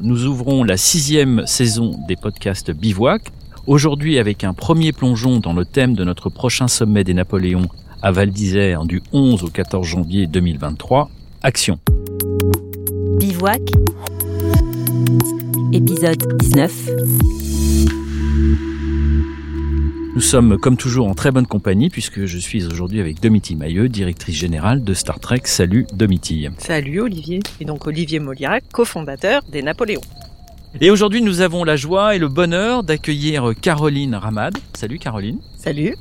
nous ouvrons la sixième saison des podcasts Bivouac. Aujourd'hui avec un premier plongeon dans le thème de notre prochain sommet des Napoléons à Val d'Isère du 11 au 14 janvier 2023. Action. Bivouac, épisode 19. Nous sommes comme toujours en très bonne compagnie puisque je suis aujourd'hui avec Domiti Mailleux, directrice générale de Star Trek. Salut Domiti. Salut Olivier. Et donc Olivier Moliac, cofondateur des Napoléons. Et aujourd'hui nous avons la joie et le bonheur d'accueillir Caroline Ramad. Salut Caroline. Salut.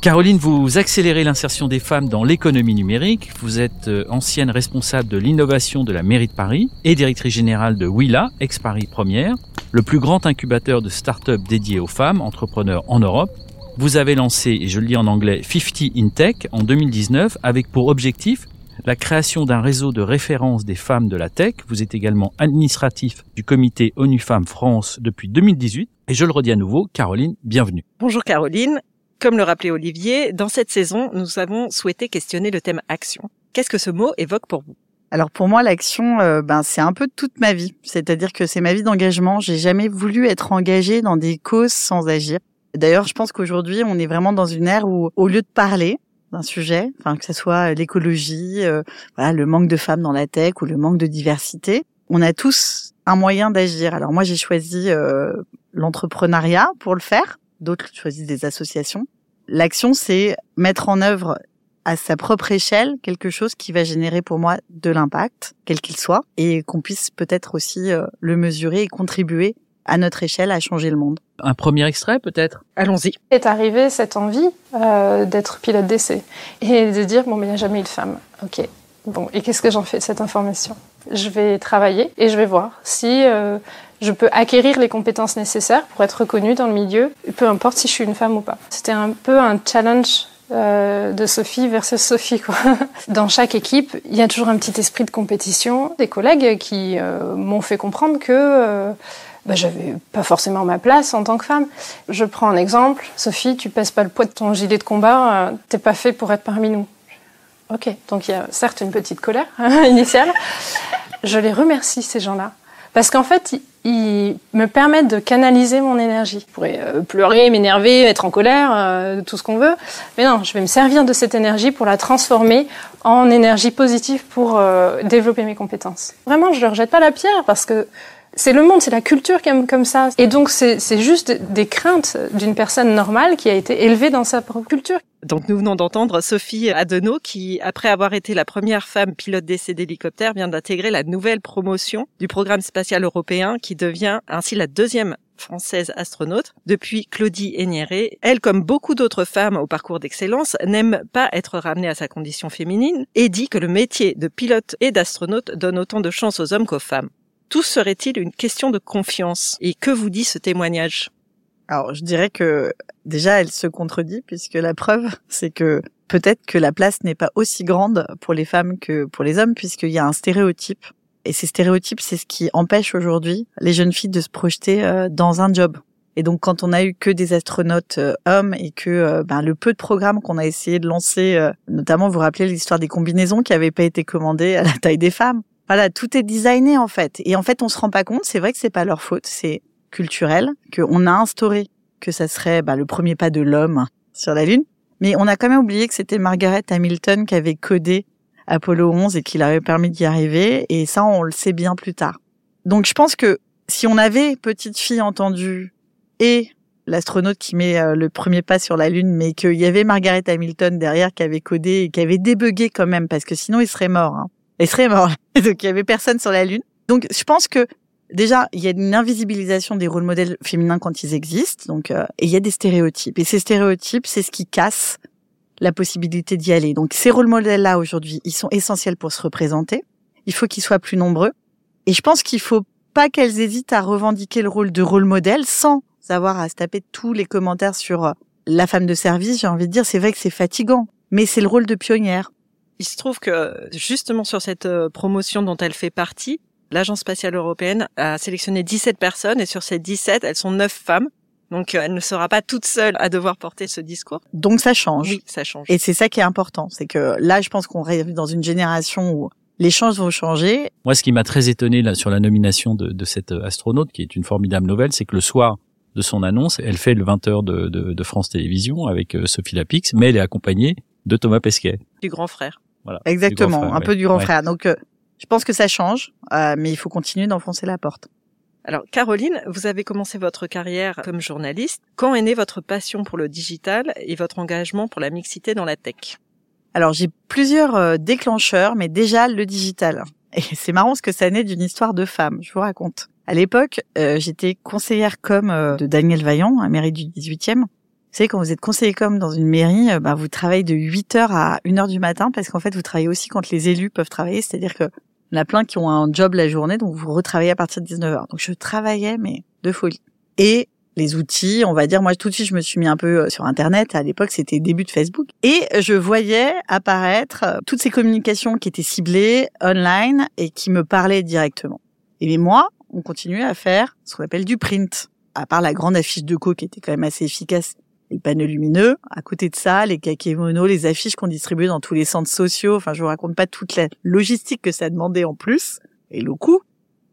Caroline, vous accélérez l'insertion des femmes dans l'économie numérique. Vous êtes euh, ancienne responsable de l'innovation de la mairie de Paris et directrice générale de Willa, ex-Paris Première, le plus grand incubateur de start-up dédié aux femmes entrepreneurs en Europe. Vous avez lancé, et je le lis en anglais, 50 in Tech en 2019 avec pour objectif la création d'un réseau de référence des femmes de la tech. Vous êtes également administratif du comité ONU Femmes France depuis 2018. Et je le redis à nouveau, Caroline, bienvenue. Bonjour Caroline. Comme le rappelait Olivier, dans cette saison, nous avons souhaité questionner le thème action. Qu'est-ce que ce mot évoque pour vous? Alors pour moi, l'action, euh, ben c'est un peu toute ma vie. C'est-à-dire que c'est ma vie d'engagement. J'ai jamais voulu être engagée dans des causes sans agir. D'ailleurs, je pense qu'aujourd'hui, on est vraiment dans une ère où, au lieu de parler d'un sujet, enfin que ce soit l'écologie, euh, voilà, le manque de femmes dans la tech ou le manque de diversité, on a tous un moyen d'agir. Alors moi, j'ai choisi euh, l'entrepreneuriat pour le faire. D'autres choisissent des associations. L'action, c'est mettre en œuvre à sa propre échelle quelque chose qui va générer pour moi de l'impact, quel qu'il soit, et qu'on puisse peut-être aussi euh, le mesurer et contribuer à notre échelle à changer le monde. Un premier extrait peut-être? Allons-y. Est arrivé cette envie euh, d'être pilote d'essai et de dire bon mais il n'y a jamais eu de femme. Ok. Bon et qu'est-ce que j'en fais de cette information? Je vais travailler et je vais voir si euh, je peux acquérir les compétences nécessaires pour être reconnue dans le milieu, peu importe si je suis une femme ou pas. C'était un peu un challenge euh, de Sophie versus Sophie. Quoi. Dans chaque équipe, il y a toujours un petit esprit de compétition. Des collègues qui euh, m'ont fait comprendre que euh, bah, j'avais pas forcément ma place en tant que femme. Je prends un exemple. Sophie, tu pèses pas le poids de ton gilet de combat, euh, t'es pas fait pour être parmi nous. Ok, donc il y a certes une petite colère initiale. Je les remercie, ces gens-là. Parce qu'en fait, ils me permettent de canaliser mon énergie. Je pourrais euh, pleurer, m'énerver, être en colère, euh, tout ce qu'on veut. Mais non, je vais me servir de cette énergie pour la transformer en énergie positive pour euh, développer mes compétences. Vraiment, je ne leur jette pas la pierre parce que c'est le monde, c'est la culture aime comme ça. Et donc, c'est juste des craintes d'une personne normale qui a été élevée dans sa propre culture. Donc nous venons d'entendre Sophie Adenau qui, après avoir été la première femme pilote d'essai d'hélicoptère, vient d'intégrer la nouvelle promotion du programme spatial européen qui devient ainsi la deuxième française astronaute depuis Claudie Aigneret. Elle, comme beaucoup d'autres femmes au parcours d'excellence, n'aime pas être ramenée à sa condition féminine et dit que le métier de pilote et d'astronaute donne autant de chance aux hommes qu'aux femmes. Tout serait-il une question de confiance? Et que vous dit ce témoignage? Alors, je dirais que déjà, elle se contredit puisque la preuve, c'est que peut-être que la place n'est pas aussi grande pour les femmes que pour les hommes puisqu'il y a un stéréotype. Et ces stéréotypes, c'est ce qui empêche aujourd'hui les jeunes filles de se projeter euh, dans un job. Et donc, quand on a eu que des astronautes euh, hommes et que euh, ben, le peu de programmes qu'on a essayé de lancer, notamment, vous vous rappelez l'histoire des combinaisons qui n'avaient pas été commandées à la taille des femmes. Voilà, tout est designé en fait. Et en fait, on se rend pas compte. C'est vrai que c'est pas leur faute. C'est culturel qu'on a instauré que ça serait bah, le premier pas de l'homme sur la Lune. Mais on a quand même oublié que c'était Margaret Hamilton qui avait codé Apollo 11 et qui l'avait permis d'y arriver. Et ça, on le sait bien plus tard. Donc, je pense que si on avait petite fille entendue et l'astronaute qui met euh, le premier pas sur la Lune, mais qu'il y avait Margaret Hamilton derrière qui avait codé et qui avait débugué quand même, parce que sinon il serait mort. Hein mort. Donc il y avait personne sur la lune. Donc je pense que déjà il y a une invisibilisation des rôles modèles féminins quand ils existent. Donc euh, et il y a des stéréotypes et ces stéréotypes c'est ce qui casse la possibilité d'y aller. Donc ces rôles modèles là aujourd'hui ils sont essentiels pour se représenter. Il faut qu'ils soient plus nombreux et je pense qu'il faut pas qu'elles hésitent à revendiquer le rôle de rôle modèle sans avoir à se taper tous les commentaires sur euh, la femme de service. J'ai envie de dire c'est vrai que c'est fatigant, mais c'est le rôle de pionnière. Il se trouve que justement sur cette euh, promotion dont elle fait partie, l'Agence spatiale européenne a sélectionné 17 personnes et sur ces 17, elles sont 9 femmes. Donc euh, elle ne sera pas toute seule à devoir porter ce discours. Donc ça change. Oui, ça change. Et c'est ça qui est important, c'est que là je pense qu'on rêve dans une génération où les choses vont changer. Moi, ce qui m'a très étonné là, sur la nomination de, de cette astronaute, qui est une formidable nouvelle, c'est que le soir de son annonce, elle fait le 20h de, de, de France Télévisions avec euh, Sophie Lapix, mais elle est accompagnée de Thomas Pesquet. Du grand frère. Voilà. Exactement, frère, un ouais. peu du grand Ouais. frère. Donc, euh, je pense que ça change, euh, mais il faut continuer d'enfoncer la porte. Alors, Caroline, vous avez commencé votre carrière comme journaliste. Quand est née votre passion pour le digital et votre engagement pour la mixité dans la tech? Alors, j'ai plusieurs euh, déclencheurs, mais déjà le digital. Et c'est marrant parce que ça naît d'une histoire de femme, je vous raconte. À l'époque, euh, j'étais conseillère com euh, de Daniel Vaillant, à la mairie du 18e. Vous savez, quand vous êtes conseiller com dans une mairie, bah, vous travaillez de 8h à 1h du matin parce qu'en fait, vous travaillez aussi quand les élus peuvent travailler. C'est-à-dire que en a plein qui ont un job la journée, donc vous retravaillez à partir de 19h. Donc je travaillais, mais de folie. Et les outils, on va dire, moi tout de suite, je me suis mis un peu euh, sur Internet. À l'époque, c'était début de Facebook. Et je voyais apparaître euh, toutes ces communications qui étaient ciblées online et qui me parlaient directement. Et mais moi, on continuait à faire ce qu'on appelle du print. À part la grande affiche de co qui était quand même assez efficace, les panneaux lumineux. À côté de ça, les kakémonos, les affiches qu'on distribuait dans tous les centres sociaux. Enfin, je vous raconte pas toute la logistique que ça demandait en plus et le coût.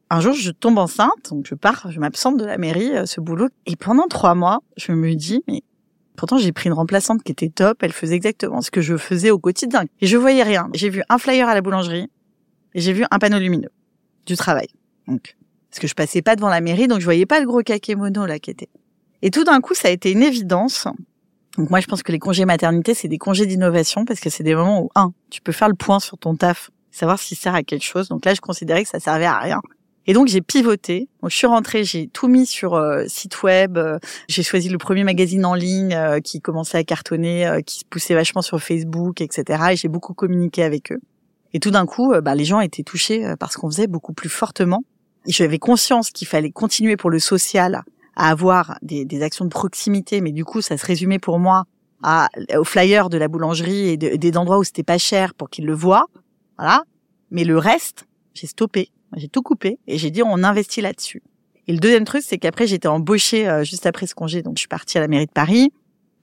Un jour, je tombe enceinte, donc je pars, je m'absente de la mairie, euh, ce boulot. Et pendant trois mois, je me dis, mais pourtant j'ai pris une remplaçante qui était top, elle faisait exactement ce que je faisais au quotidien. Et je voyais rien. J'ai vu un flyer à la boulangerie et j'ai vu un panneau lumineux du travail. Donc, parce que je passais pas devant la mairie, donc je voyais pas le gros kakémono là qui était. Et tout d'un coup, ça a été une évidence. Donc moi, je pense que les congés maternité, c'est des congés d'innovation parce que c'est des moments où, un, tu peux faire le point sur ton taf, savoir s'il sert à quelque chose. Donc là, je considérais que ça servait à rien. Et donc j'ai pivoté. Donc je suis rentrée, j'ai tout mis sur euh, site web. euh, j'ai choisi le premier magazine en ligne euh, qui commençait à cartonner, qui se poussait vachement sur Facebook, etc. Et j'ai beaucoup communiqué avec eux. Et tout d'un coup, bah, les gens étaient touchés par ce qu'on faisait beaucoup plus fortement. Et j'avais conscience qu'il fallait continuer pour le social à avoir des, des actions de proximité, mais du coup, ça se résumait pour moi à, au flyer de la boulangerie et de- des endroits où c'était pas cher pour qu'ils le voient. Voilà. Mais le reste, j'ai stoppé. J'ai tout coupé et j'ai dit on investit là-dessus. Et le deuxième truc, c'est qu'après, j'étais embauchée euh, juste après ce congé. Donc, je suis partie à la mairie de Paris.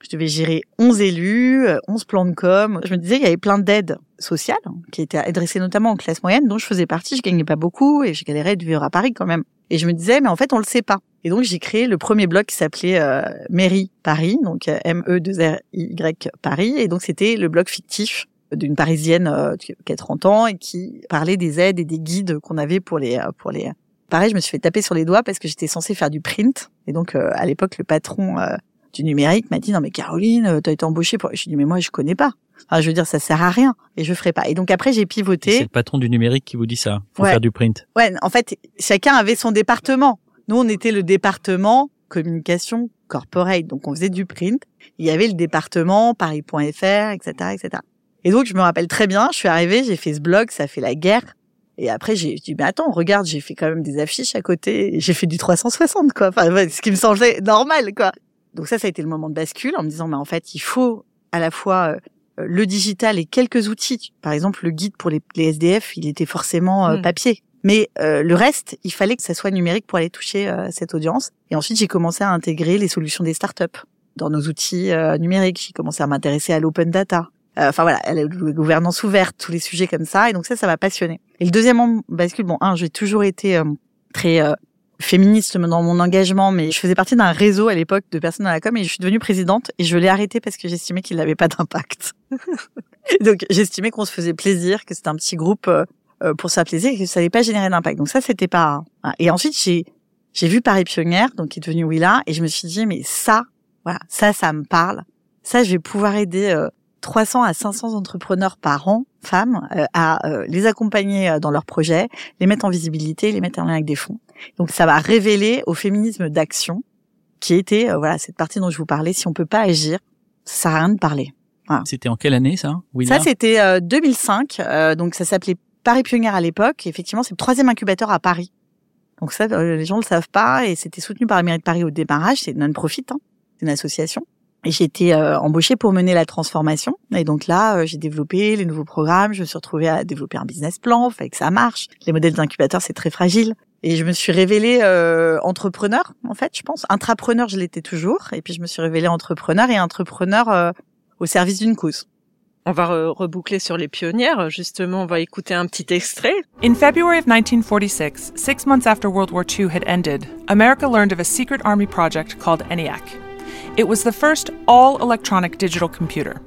Je devais gérer 11 élus, euh, 11 plans de com. Je me disais, il y avait plein d'aides sociales hein, qui étaient adressées notamment aux classes moyennes, dont je faisais partie. Je gagnais pas beaucoup et je galérais de vivre à Paris quand même. Et je me disais, mais en fait, on le sait pas. Et donc, j'ai créé le premier blog qui s'appelait euh, Mairie Paris, donc euh, M-E-2-R-Y Paris. Et donc, c'était le blog fictif d'une Parisienne euh, qui a 30 ans et qui parlait des aides et des guides qu'on avait pour les euh, pour les. Pareil, je me suis fait taper sur les doigts parce que j'étais censée faire du print. Et donc, euh, à l'époque, le patron euh, du numérique m'a dit non mais Caroline, t'as été embauchée pour. Je lui ai dit mais moi je connais pas. Enfin, je veux dire ça sert à rien et je ferai pas. Et donc après j'ai C'est pivoté. le patron du numérique qui vous dit ça. Faut Ouais. faire du print. Ouais, en fait chacun avait son département. Nous on était le département communication corporate, donc on faisait du print. Il y avait le département Paris.fr, etc., etc. Et donc je me rappelle très bien, je suis arrivée, j'ai fait ce blog, ça fait la guerre. Et après j'ai dit mais attends, regarde, j'ai fait quand même des affiches à côté, j'ai fait du 360 quoi. Enfin ce qui me semblait normal quoi. Donc ça ça a été le moment de bascule en me disant mais en fait, il faut à la fois euh, le digital et quelques outils. Par exemple, le guide pour les, SDF, il était forcément euh, Mm. papier. Mais euh, le reste, il fallait que ça soit numérique pour aller toucher euh, cette audience. Et ensuite, j'ai commencé à intégrer les solutions des startups dans nos outils euh, numériques. J'ai commencé à m'intéresser à l'open data. Euh, Enfin voilà, à la gouvernance ouverte, tous les sujets comme ça. Et donc ça, ça m'a passionné. Et le deuxième bascule, bon, un, j'ai toujours été euh, très euh, féministe dans mon engagement, mais je faisais partie d'un réseau à l'époque de personnes dans la com et je suis devenue présidente et je l'ai arrêté parce que j'estimais qu'il n'avait pas d'impact. donc j'estimais qu'on se faisait plaisir, que c'était un petit groupe pour se faire plaisir et que ça n'allait pas générer d'impact. Donc ça, c'était pas. voilà. Et ensuite, j'ai j'ai vu Paris Pionnière, donc qui est devenu Willa, et je me suis dit mais ça, voilà, ça, ça me parle. Ça, je vais pouvoir aider euh, 300 à 500 entrepreneurs par an, femmes, euh, à euh, les accompagner euh, dans leurs projets, les mettre en visibilité, les mettre en lien avec des fonds. Donc ça va révéler au féminisme d'action, qui était euh, voilà cette partie dont je vous parlais. Si on peut pas agir, ça sert à rien de parler. C'était en quelle année ça Oui. Ça, c'était euh, 2005. euh, donc, ça s'appelait Paris Pionnière à l'époque. Effectivement, c'est le troisième incubateur à Paris. Donc ça, euh, les gens le savent pas. Et c'était soutenu par la mairie de Paris au démarrage. C'est non-profit. Hein. C'est une association. Et j'ai été euh, embauchée pour mener la transformation. Et donc là, euh, j'ai développé les nouveaux programmes. Je me suis retrouvée à développer un business plan, fait que ça marche. Les modèles d'incubateur, c'est très fragile. Et je me suis révélée euh, entrepreneur, en fait, je pense. Intrapreneur, je l'étais toujours. Et puis je me suis révélée entrepreneur et entrepreneur euh, au service d'une cause. On va re- reboucler sur les pionnières. Justement, on va écouter un petit extrait. In February of 1946, six months after World War II had ended, America learned of a secret army project called ENIAC. It was the first all electronic digital computer.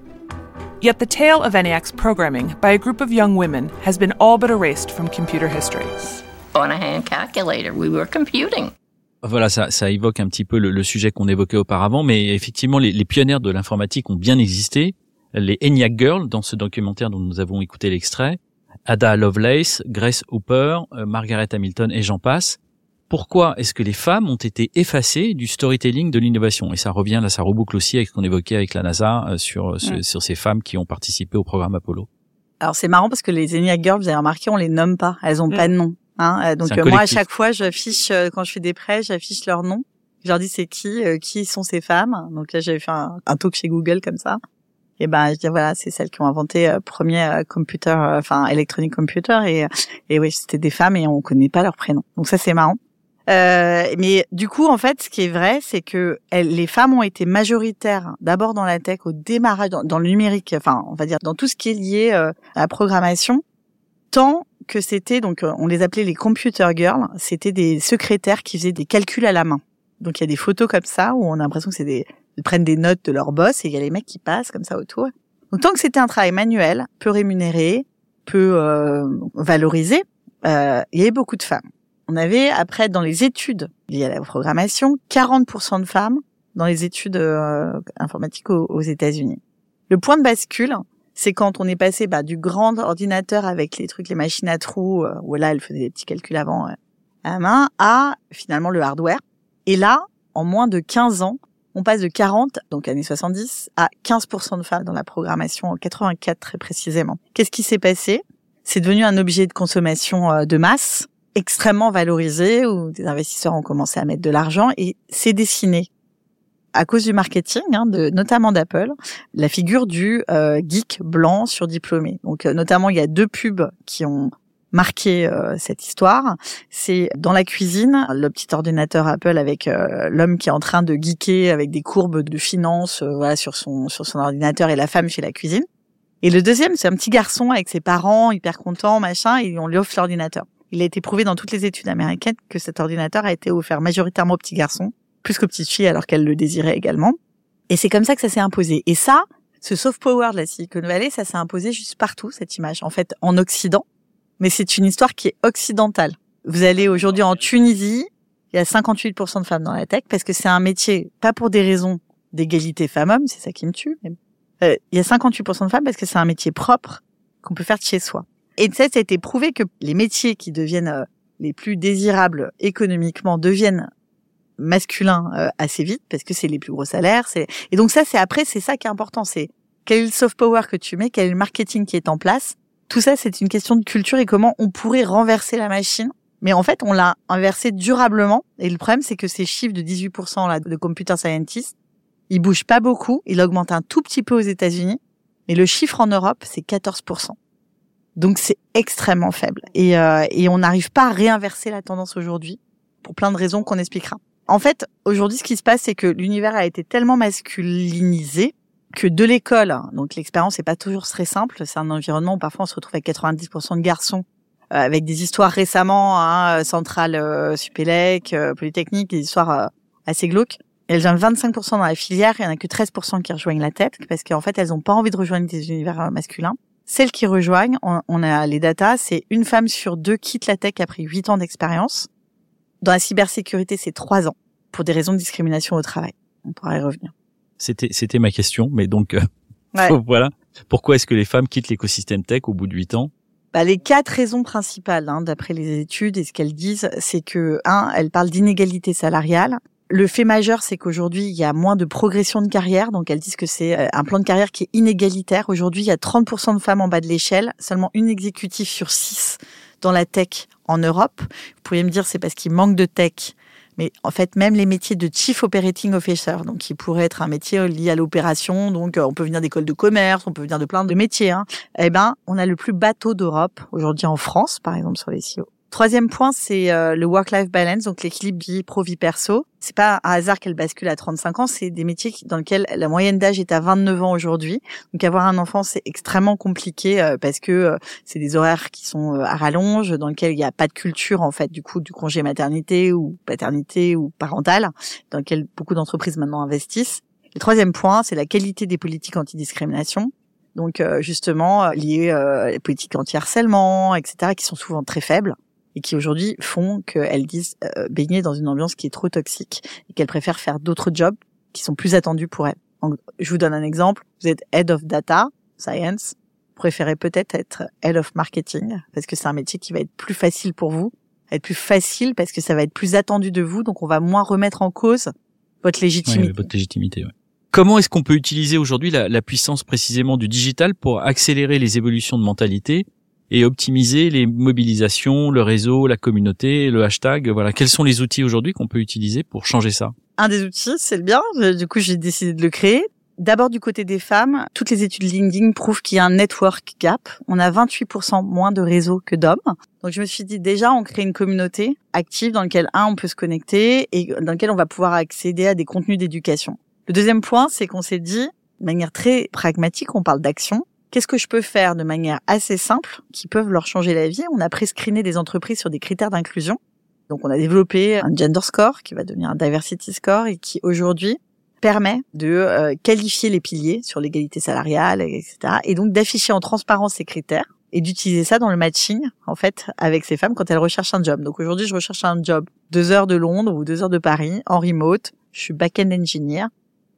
Yet the tale of ENIAC's programming by a group of young women has been all but erased from computer history. On a hand calculator, we were computing. Voilà, ça, ça évoque un petit peu le, le sujet qu'on évoquait auparavant, mais effectivement, les, les pionnières de l'informatique ont bien existé. Les ENIAC Girls, dans ce documentaire dont nous avons écouté l'extrait, Ada Lovelace, Grace Hooper, euh, Margaret Hamilton et j'en passe. Pourquoi est-ce que les femmes ont été effacées du storytelling de l'innovation? Et ça revient, là, ça reboucle aussi avec ce qu'on évoquait avec la NASA euh, sur, sur, Mm. sur ces femmes qui ont participé au programme Apollo. Alors c'est marrant parce que les ENIAC Girls, vous avez remarqué, on les nomme pas. Elles ont Mm. pas de nom. Hein Euh, donc euh, moi, à chaque fois, j'affiche euh, quand je fais des prêts, j'affiche leur nom. Je leur dis c'est qui, euh, qui sont ces femmes. Donc là, j'avais fait un, un talk chez Google comme ça. Et ben, je dis voilà, c'est celles qui ont inventé euh, premier euh, computer, euh, enfin electronic computer. Et et oui, c'était des femmes et on connaît pas leur prénom. Donc ça, c'est marrant. Euh, mais du coup, en fait, ce qui est vrai, c'est que les femmes ont été majoritaires d'abord dans la tech au démarrage, dans, le numérique, enfin, on va dire dans tout ce qui est lié euh, à la programmation, tant que c'était donc euh, on les appelait les computer girls, c'était des secrétaires qui faisaient des calculs à la main. Donc il y a des photos comme ça où on a l'impression que c'est des prennent des notes de leur boss et il y a les mecs qui passent comme ça autour. Donc tant que c'était un travail manuel, peu rémunéré, peu euh, valorisé, euh, il y avait beaucoup de femmes. On avait après dans les études liées à la programmation 40% de femmes dans les études euh, informatiques aux, États-Unis. Le point de bascule, c'est quand on est passé bah, du grand ordinateur avec les trucs, les machines à trous, euh, où là, elle faisait des petits calculs avant euh, à main, à finalement le hardware. Et là, en moins de 15 ans, on passe de 40, donc années 70, à 15% de femmes dans la programmation en 84 très précisément. Qu'est-ce qui s'est passé? C'est devenu un objet de consommation euh, de masse, extrêmement valorisé, où des investisseurs ont commencé à mettre de l'argent, et c'est dessiné à cause du marketing, hein, de, notamment d'Apple, la figure du euh, geek blanc surdiplômé. Donc euh, notamment, il y a deux pubs qui ont marqué euh, cette histoire. C'est dans la cuisine, le petit ordinateur Apple avec euh, l'homme qui est en train de geeker avec des courbes de finance euh, voilà, sur son sur son ordinateur et la femme fait la cuisine. Et le deuxième, c'est un petit garçon avec ses parents hyper contents, machin, et on lui offre l'ordinateur. Il a été prouvé dans toutes les études américaines que cet ordinateur a été offert majoritairement aux petits garçons plus qu'aux petites filles alors qu'elles le désiraient également. Et c'est comme ça que ça s'est imposé. Et ça, ce soft power de la Silicon Valley, ça s'est imposé juste partout, cette image. En fait, en Occident. Mais c'est une histoire qui est occidentale. Vous allez aujourd'hui en Tunisie, il y a 58% de femmes dans la tech parce que c'est un métier, pas pour des raisons d'égalité femmes-hommes, c'est ça qui me tue. euh, il y a 58% de femmes parce que c'est un métier propre qu'on peut faire de chez soi. Et ça, ça a été prouvé que les métiers qui deviennent euh, les plus désirables économiquement deviennent masculins euh, assez vite parce que c'est les plus gros salaires. C'est et donc ça, c'est après, c'est ça qui est important. C'est quel soft power que tu mets, quel marketing qui est en place. Tout ça, c'est une question de culture et comment on pourrait renverser la machine. Mais en fait, on l'a inversé durablement. Et le problème, c'est que ces chiffres de 18% là, de computer scientists, ils bougent pas beaucoup. Ils augmentent un tout petit peu aux États-Unis. Mais le chiffre en Europe, c'est 14%. Donc c'est extrêmement faible. Et, euh, et on n'arrive pas à réinverser la tendance aujourd'hui pour plein de raisons qu'on expliquera. En fait, aujourd'hui, ce qui se passe, c'est que l'univers a été tellement masculinisé que de l'école, hein, donc l'expérience n'est pas toujours très simple. C'est un environnement où parfois on se retrouve avec 90% de garçons, euh, avec des histoires récemment, hein, Centrale, euh, Supélec, euh, Polytechnique, des histoires euh, assez glauques. Elles ont 25% dans la filière, il y en a que 13% qui rejoignent la tête, parce qu'en fait, elles n'ont pas envie de rejoindre des univers euh, masculins. Celles qui rejoignent, on a les datas, c'est une femme sur deux quitte la tech après 8 ans d'expérience. Dans la cybersécurité, c'est 3 ans, pour des raisons de discrimination au travail. On pourra y revenir. C'était, c'était ma question, mais donc euh, Ouais. voilà. Pourquoi est-ce que les femmes quittent l'écosystème tech au bout de 8 ans? Bah, les quatre raisons principales, hein, d'après les études et ce qu'elles disent, c'est que, un, elles parlent d'inégalité salariale. Le fait majeur, c'est qu'aujourd'hui, il y a moins de progression de carrière. Donc, elles disent que c'est euh, un plan de carrière qui est inégalitaire. Aujourd'hui, il y a 30% de femmes en bas de l'échelle, seulement une exécutive sur six dans la tech en Europe. Vous pourriez me dire, c'est parce qu'il manque de tech. Mais en fait, même les métiers de Chief Operating Officer, donc qui pourrait être un métier lié à l'opération, donc euh, on peut venir d'écoles de commerce, on peut venir de plein de métiers, hein, eh ben, on a le plus bateau d'Europe aujourd'hui en France, par exemple sur les CEO. Troisième point, c'est euh, le work-life balance, donc l'équilibre vie pro-vie perso. C'est pas un hasard qu'elle bascule à 35 ans, c'est des métiers dans lesquels la moyenne d'âge est à 29 ans aujourd'hui. Donc avoir un enfant, c'est extrêmement compliqué euh, parce que euh, c'est des horaires qui sont à rallonge, dans lesquels il n'y a pas de culture en fait du coup du congé maternité ou paternité ou parental, dans lequel beaucoup d'entreprises maintenant investissent. Le troisième point, c'est la qualité des politiques antidiscrimination. Donc justement liées euh, les politiques anti-harcèlement, etc., qui sont souvent très faibles et qui aujourd'hui font qu'elles disent euh, baigner dans une ambiance qui est trop toxique et qu'elles préfèrent faire d'autres jobs qui sont plus attendus pour elles. Je vous donne un exemple. Vous êtes head of data science. Vous préférez peut-être être head of marketing parce que c'est un métier qui va être plus facile pour vous, être plus facile parce que ça va être plus attendu de vous. Donc, on va moins remettre en cause votre légitimité. votre légitimité. Ouais. Comment est-ce qu'on peut utiliser aujourd'hui la puissance précisément du digital pour accélérer les évolutions de mentalité et optimiser les mobilisations, le réseau, la communauté, le hashtag. Voilà, quels sont les outils aujourd'hui qu'on peut utiliser pour changer ça? Un des outils, c'est le bien. Du coup, j'ai décidé de le créer. D'abord du côté des femmes, toutes les études LinkedIn prouvent qu'il y a un network gap. On a 28% moins de réseaux que d'hommes. Donc je me suis dit déjà on crée une communauté active dans laquelle un on peut se connecter et dans laquelle on va pouvoir accéder à des contenus d'éducation. Le deuxième point, c'est qu'on s'est dit de manière très pragmatique, on parle d'action, Qu'est-ce que je peux faire de manière assez simple qui peuvent leur changer la vie? On a prescreené des entreprises sur des critères d'inclusion. Donc on a développé un gender score qui va devenir un diversity score et qui aujourd'hui permet de euh, qualifier les piliers sur l'égalité salariale, etc. Et donc d'afficher en transparence ces critères et d'utiliser ça dans le matching en fait avec ces femmes quand elles recherchent un job. Donc aujourd'hui je recherche un job deux heures de Londres ou deux heures de Paris en remote. Je suis back-end engineer,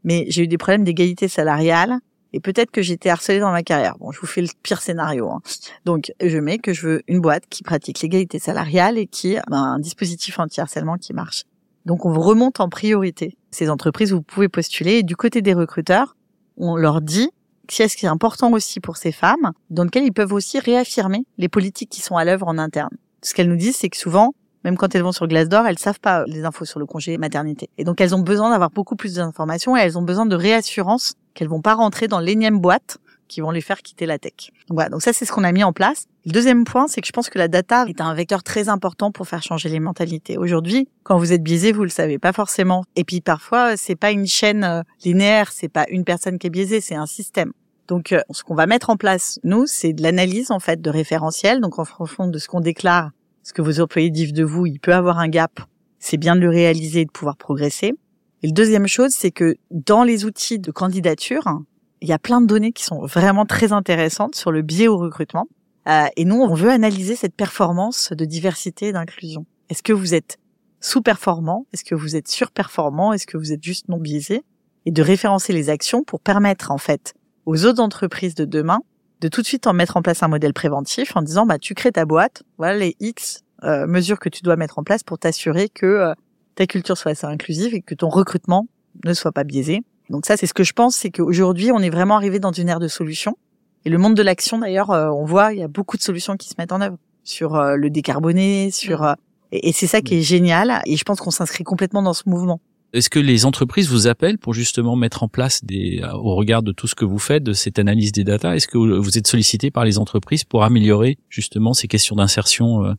mais j'ai eu des problèmes d'égalité salariale et peut-être que été harcelée dans ma carrière. Bon, je vous fais le pire scénario. Hein. Donc, je mets que je veux une boîte qui pratique l'égalité salariale et qui a un dispositif anti-harcèlement qui marche. Donc, on vous remonte en priorité ces entreprises où vous pouvez postuler. Et du côté des recruteurs, on leur dit ce qui est important aussi pour ces femmes, dans lequel ils peuvent aussi réaffirmer les politiques qui sont à l'œuvre en interne. Ce qu'elles nous disent, c'est que souvent, même quand elles vont sur Glassdoor, elles savent pas les infos sur le congé maternité. Et donc, elles ont besoin d'avoir beaucoup plus d'informations et elles ont besoin de réassurance qu'elles vont pas rentrer dans l'énième boîte qui vont les faire quitter la tech. Donc voilà, donc ça c'est ce qu'on a mis en place. Le deuxième point, c'est que je pense que la data est un vecteur très important pour faire changer les mentalités. Aujourd'hui, quand vous êtes biaisé, vous le savez pas forcément. Et puis parfois, c'est pas une chaîne euh, linéaire, c'est pas une personne qui est biaisée, c'est un système. Donc euh, ce qu'on va mettre en place nous, c'est de l'analyse en fait de référentiel. Donc en fonction de ce qu'on déclare, ce que vos employés disent de vous, il peut avoir un gap. C'est bien de le réaliser et de pouvoir progresser. Et le deuxième chose, c'est que dans les outils de candidature, il y a plein de données qui sont vraiment très intéressantes sur le biais au recrutement. Euh, et nous, on veut analyser cette performance de diversité et d'inclusion. Est-ce que vous êtes sous-performant? Est-ce que vous êtes sur-performant? Est-ce que vous êtes juste non biaisé? Et de référencer les actions pour permettre en fait aux autres entreprises de demain de tout de suite en mettre en place un modèle préventif en disant bah tu crées ta boîte, voilà les X euh, mesures que tu dois mettre en place pour t'assurer que euh, ta culture soit assez inclusive et que ton recrutement ne soit pas biaisé. Donc ça, c'est ce que je pense, c'est qu'aujourd'hui, on est vraiment arrivé dans une ère de solutions. Et le monde de l'action, d'ailleurs, euh, on voit, il y a beaucoup de solutions qui se mettent en œuvre sur euh, le décarboné, sur euh, et, c'est ça qui est génial. Et je pense qu'on s'inscrit complètement dans ce mouvement. Est-ce que les entreprises vous appellent pour justement mettre en place des, au regard de tout ce que vous faites, de cette analyse des data, est-ce que vous êtes sollicité par les entreprises pour améliorer justement ces questions d'insertion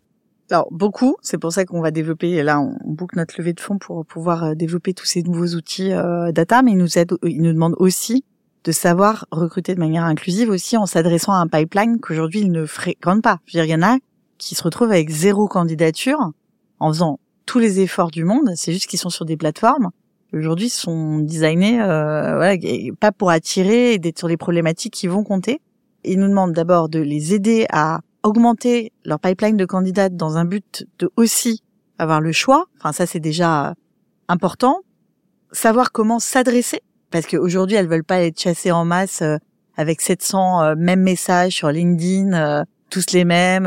alors beaucoup, c'est pour ça qu'on va développer. Là, on boucle notre levée de fonds pour pouvoir euh, développer tous ces nouveaux outils euh, data, mais ils nous aident, ils nous demandent aussi de savoir recruter de manière inclusive aussi en s'adressant à un pipeline qu'aujourd'hui ils ne fréquentent pas. Il y en a qui se retrouvent avec zéro candidature en faisant tous les efforts du monde. C'est juste qu'ils sont sur des plateformes aujourd'hui sont designés euh, voilà, pas pour attirer et d'être sur les problématiques qui vont compter. Ils nous demandent d'abord de les aider à augmenter leur pipeline de candidats dans un but de aussi avoir le choix. Enfin, ça, c'est déjà important. Savoir comment s'adresser. Parce qu'aujourd'hui, elles veulent pas être chassées en masse euh, avec 700 euh, mêmes messages sur LinkedIn, euh, tous les mêmes,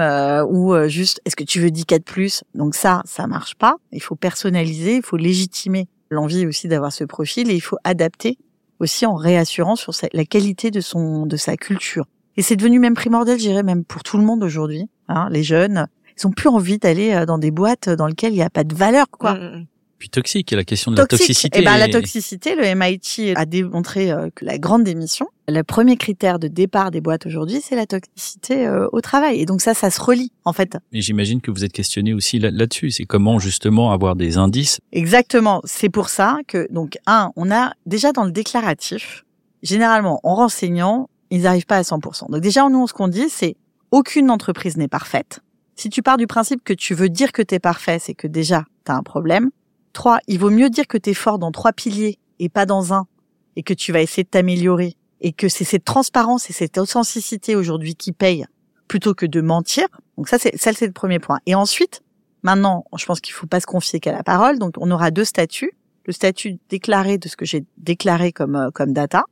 ou juste, est-ce que tu veux 10 4 plus? Donc ça, ça marche pas. Il faut personnaliser, il faut légitimer l'envie aussi d'avoir ce profil et il faut adapter aussi en réassurant sur la qualité de son, de sa culture. Et c'est devenu même primordial, je dirais même pour tout le monde aujourd'hui. Hein, les jeunes, ils ont plus envie d'aller euh, dans des boîtes dans lesquelles il n'y a pas de valeur, quoi. Mm, mm, mm. Puis toxique, il y a la question de la toxicité. Eh ben, la toxicité, le MIT a démontré euh, que la grande démission, le premier critère de départ des boîtes aujourd'hui, c'est la toxicité euh, au travail. Et donc ça, ça se relie, en fait. Et j'imagine que vous êtes questionné aussi là- là-dessus. C'est comment justement avoir des indices? Exactement. C'est pour ça que, donc, un, on a déjà dans le déclaratif, généralement, en renseignant, ils n'arrivent pas à 100%. Donc déjà, nous, ce qu'on dit, c'est aucune entreprise n'est parfaite. Si tu pars du principe que tu veux dire que tu es parfait, c'est que déjà, tu as un problème. Trois, il vaut mieux dire que tu es fort dans trois piliers et pas dans un, et que tu vas essayer de t'améliorer, et que c'est cette transparence et cette authenticité aujourd'hui qui paye, plutôt que de mentir. Donc ça, c'est ça, c'est le premier point. Et ensuite, Maintenant, je pense qu'il faut pas se confier qu'à la parole. Donc, on aura deux statuts. Le statut déclaré de ce que j'ai déclaré comme, euh, comme data.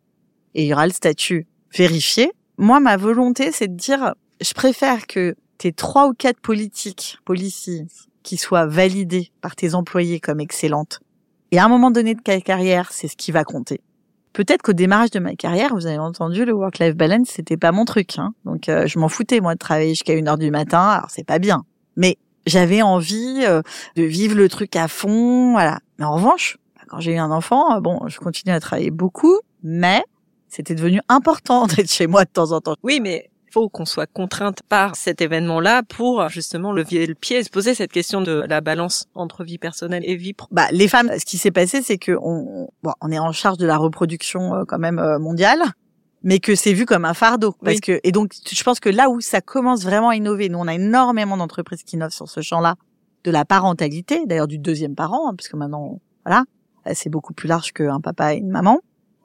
Et il y aura le statut vérifié. Moi, ma volonté, c'est de dire, je préfère que tes trois ou quatre politiques, policies, qui soient validées par tes employés comme excellentes. Et à un moment donné de ta carrière, c'est ce qui va compter. Peut-être qu'au démarrage de ma carrière, vous avez entendu, le work-life balance, c'était pas mon truc. Hein. Donc, euh, je m'en foutais, moi, de travailler jusqu'à une heure du matin. Alors, c'est pas bien. Mais j'avais envie euh, de vivre le truc à fond, voilà. Mais en revanche, quand j'ai eu un enfant, bon, je continue à travailler beaucoup, mais c'était devenu important d'être chez moi de temps en temps. Oui, mais faut qu'on soit contrainte par cet événement-là pour justement lever le pied et se poser cette question de la balance entre vie personnelle et vie pro. Bah, les femmes, ce qui s'est passé, c'est que on, bon, on est en charge de la reproduction euh, quand même euh, mondiale, mais que c'est vu comme un fardeau. Parce Oui. que et donc, je pense que là où ça commence vraiment à innover, nous on a énormément d'entreprises qui innovent sur ce champ-là de la parentalité, d'ailleurs du deuxième parent, hein, parce que maintenant, voilà, euh, c'est beaucoup plus large qu'un papa et une maman.